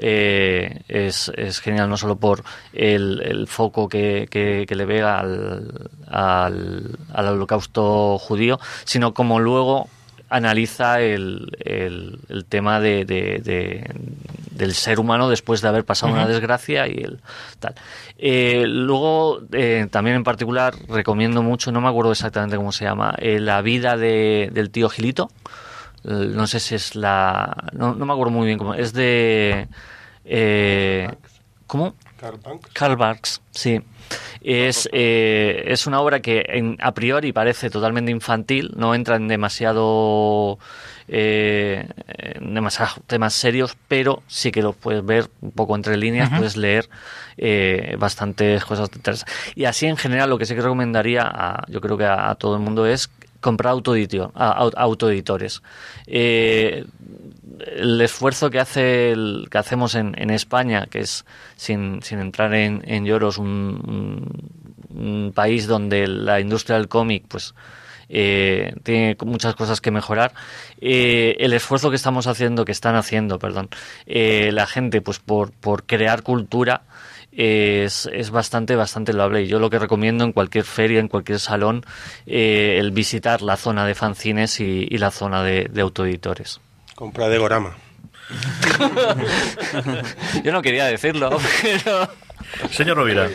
Eh, es, es, genial no solo por el, el foco que, que, que, le ve al, al holocausto judío, sino como luego analiza el, el, tema de, del ser humano después de haber pasado una desgracia y el tal. Eh, luego, eh, también en particular, recomiendo mucho, no me acuerdo exactamente cómo se llama, eh, La vida de, del tío Gilito. no sé si es la... No, no, me acuerdo muy bien cómo. Es de... ¿Cómo? Karl Barks. Karl Barks, sí. Es, eh, es una obra que a priori parece totalmente infantil, no entra en demasiado, eh, demasiados temas serios, pero sí que lo puedes ver un poco entre líneas, puedes leer eh, bastantes cosas interesantes. Y así en general lo que sí que recomendaría, a, yo creo que a, todo el mundo es comprar autoeditores. Eh, el esfuerzo que hace que hacemos en, España, que es sin, sin entrar en, en lloros un, un, país donde la industria del cómic pues eh, tiene muchas cosas que mejorar. Eh, el esfuerzo que estamos haciendo, que están haciendo, perdón, eh, la gente pues por, por crear cultura es, es, bastante, bastante loable. Y yo lo que recomiendo en cualquier feria, en cualquier salón, eh, el visitar la zona de fanzines y, y la zona de, de autoeditores. Compra de Gorama. [LAUGHS] Yo no quería decirlo, [LAUGHS] pero... Señor Rovira.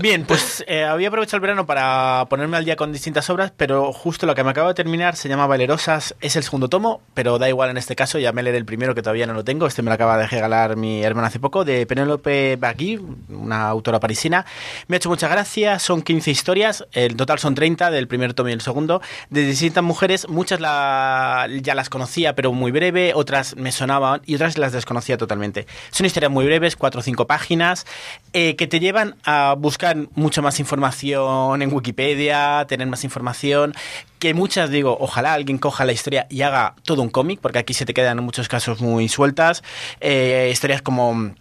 Bien, pues eh, había aprovechado el verano para ponerme al día con distintas obras, pero justo lo que me acabo de terminar se llama Valerosas, es el segundo tomo, pero da igual en este caso, ya me leeré el primero que todavía no lo tengo, este me lo acaba de regalar mi hermana hace poco, de Penélope Bagui, una autora parisina. Me ha hecho mucha gracia, son 15 historias, el total son 30 del primer tomo y el segundo, de distintas mujeres, muchas la, ya las conocía, pero muy breve, otras me sonaban y otras las desconocía totalmente. Son historias muy breves, 4 o 5 páginas, eh, que te llevan a buscar mucha más información en Wikipedia, tener más información, que muchas digo, ojalá alguien coja la historia y haga todo un cómic, porque aquí se te quedan muchos casos muy sueltas, eh, historias como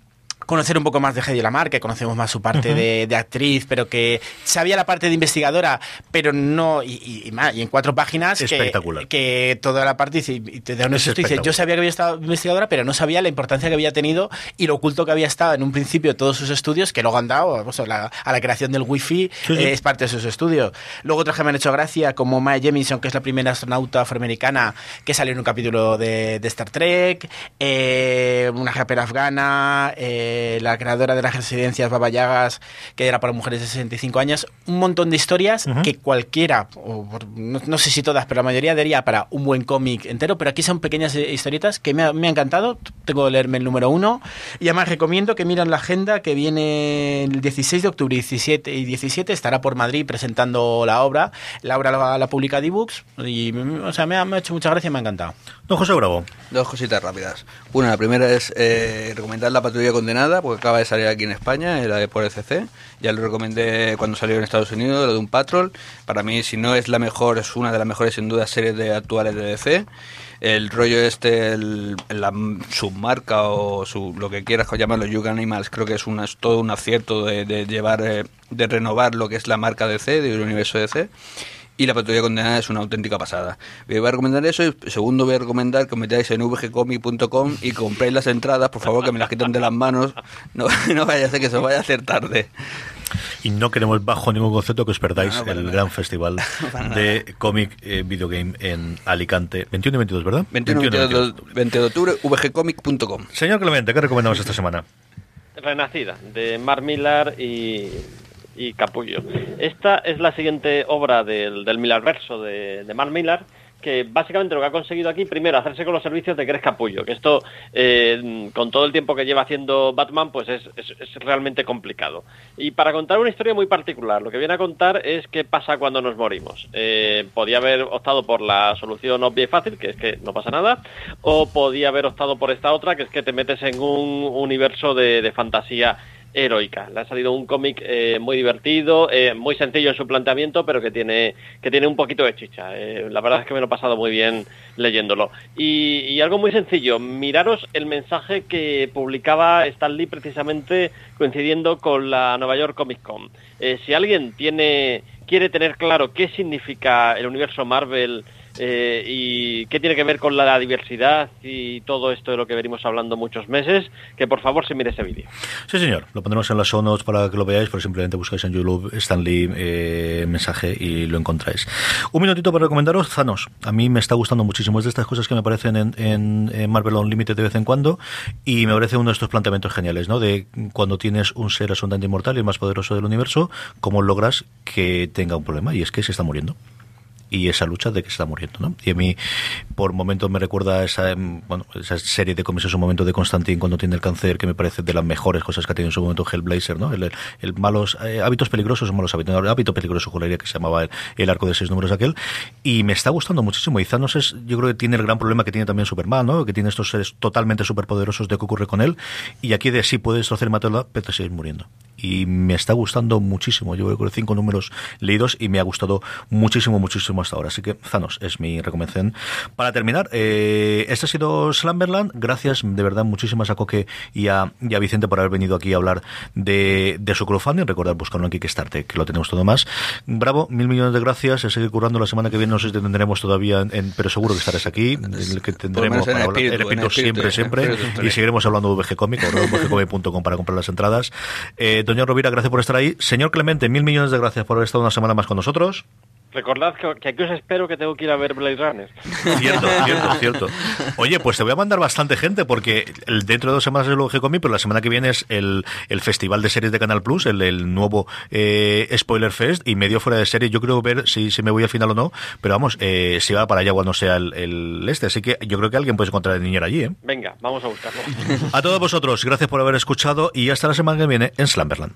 conocer un poco más de Hedy Lamar, que conocemos más su parte de, actriz, pero que sabía la parte de investigadora, pero no, y, y, y en cuatro páginas, Espectacular. Que, toda la parte, y te da un dice, yo sabía que había estado investigadora, pero no sabía la importancia que había tenido y lo oculto que había estado en un principio todos sus estudios, que luego han dado pues, a la creación del wifi, eh, es parte de sus estudios. Luego otros que me han hecho gracia, como Mae Jemison, que es la primera astronauta afroamericana que salió en un capítulo de, Star Trek, eh, una japera afgana, eh, eh, la creadora de las residencias Baba Yagas, que era para mujeres de 65 años, un montón de historias que cualquiera, o no, sé si todas, pero la mayoría daría para un buen cómic entero, pero aquí son pequeñas eh, historietas que me ha, encantado, tengo que leerme el número uno, y además recomiendo que miren la agenda que viene el 16 de octubre 17 y 17 estará por Madrid presentando la obra, la obra la, la publica D-Books, y o sea, me ha, me ha hecho mucha gracia y me ha encantado. Don José Bravo. Dos cositas rápidas. Una, la primera es eh, recomendar La Patrulla Condenada, porque acaba de salir aquí en España, la de por ECC. Ya lo recomendé cuando salió en Estados Unidos, lo de un Patrol. Para mí, si no es la mejor, es una de las mejores, sin duda, series de actuales de DC. El rollo este, el, la submarca o su, lo que quieras llamarlo, Young Animals, creo que es, una, es todo un acierto de, de llevar, eh, de renovar lo que es la marca DC, del universo DC y la patrulla condenada es una auténtica pasada. Voy a recomendar eso y segundo voy a recomendar que os metáis en vgcomic.com y compréis las entradas, por favor que me las quiten de las manos, no, [LAUGHS] no vaya a ser que se os vaya a hacer tarde. Y no queremos bajo ningún concepto que os perdáis el gran festival [LAUGHS] de cómic eh, videogame en Alicante. 21 y 22, ¿verdad? 21 y 22, 20 de octubre, vgcomic.com. Señor Clemente, ¿qué recomendamos esta semana? Renacida, de Mark Millar y y Capullo. Esta es la siguiente obra del, del Millarverso de, de Mark Millar, que básicamente lo que ha conseguido aquí, primero, hacerse con los servicios de Greg Capullo, que esto, eh, con todo el tiempo que lleva haciendo Batman, pues es, es, realmente complicado. Y para contar una historia muy particular, lo que viene a contar es qué pasa cuando nos morimos. Eh, podía haber optado por la solución obvia y fácil, que es que no pasa nada, o podía haber optado por esta otra, que es que te metes en un universo de, de fantasía heroica. Le ha salido un cómic eh, muy divertido, eh, muy sencillo en su planteamiento, pero que tiene, que tiene un poquito de chicha. Eh, la verdad es que me lo he pasado muy bien leyéndolo. Y, algo muy sencillo, miraros el mensaje que publicaba Stan Lee precisamente coincidiendo con la Nueva York Comic Con. si alguien tiene, quiere tener claro qué significa el universo Marvel eh, y qué tiene que ver con la, diversidad y todo esto de lo que venimos hablando muchos meses, que por favor se mire ese vídeo. Sí, señor, lo pondremos en las show notes para que lo veáis, pero simplemente buscáis en YouTube Stanley eh, mensaje y lo encontráis. Un minutito para recomendaros Thanos. A mí me está gustando muchísimo. Es de estas cosas que me parecen en, en, Marvel Unlimited de vez en cuando y me parece uno de estos planteamientos geniales, ¿no? De cuando tienes un ser absolutamente inmortal y el más poderoso del universo, cómo logras que tenga un problema y es que se está muriendo y esa lucha de que se está muriendo, ¿no? Y a mí, por momentos, me recuerda esa, em, bueno, esa serie de cómics en su momento de Constantine cuando tiene el cáncer, que me parece de las mejores cosas que ha tenido en su momento Hellblazer, ¿no? El, el, malos eh, hábitos peligrosos malos hábitos, el hábito peligroso, juraría que se llamaba el, arco de seis números aquel, y me está gustando muchísimo. Y Thanos es, yo creo que tiene el gran problema que tiene también Superman, ¿no? Que tiene estos seres totalmente superpoderosos de qué ocurre con él, y aquí de sí puedes y matarlo, pero te sigues muriendo y me está gustando muchísimo. Yo creo que cinco números leídos y me ha gustado muchísimo, muchísimo hasta ahora. Así que Zanos es mi recomendación. Para terminar, eh, este ha sido Slamberland. Gracias de verdad muchísimas a Coque y a, Vicente por haber venido aquí a hablar de, su crowdfunding. Recordad buscarlo en Kickstarter, que lo tenemos todo más. Bravo, mil millones de gracias. Se sigue currando la semana que viene. No sé si te tendremos todavía, en, pero seguro que estarás aquí. El que tendremos para hablar, siempre, siempre. Y seguiremos hablando de VG Comic o [LAUGHS] para comprar las entradas. Eh, Doña Rovira, gracias por estar ahí. Señor Clemente, mil millones de gracias por haber estado una semana más con nosotros. Recordad que, aquí os espero que tengo que ir a ver Blade Runner. Cierto, [LAUGHS] cierto, cierto. Oye, pues te voy a mandar bastante gente porque dentro de dos semanas es el OG Comic, pero la semana que viene es el, Festival de Series de Canal Plus, el, nuevo eh, Spoiler Fest, y medio fuera de serie. Yo creo ver si, si me voy al final o no, pero vamos, eh, si va para allá cuando sea el, este. Así que yo creo que alguien puede encontrar el niñera allí. ¿eh? Venga, vamos a buscarlo. A todos vosotros, gracias por haber escuchado y hasta la semana que viene en Slamberland.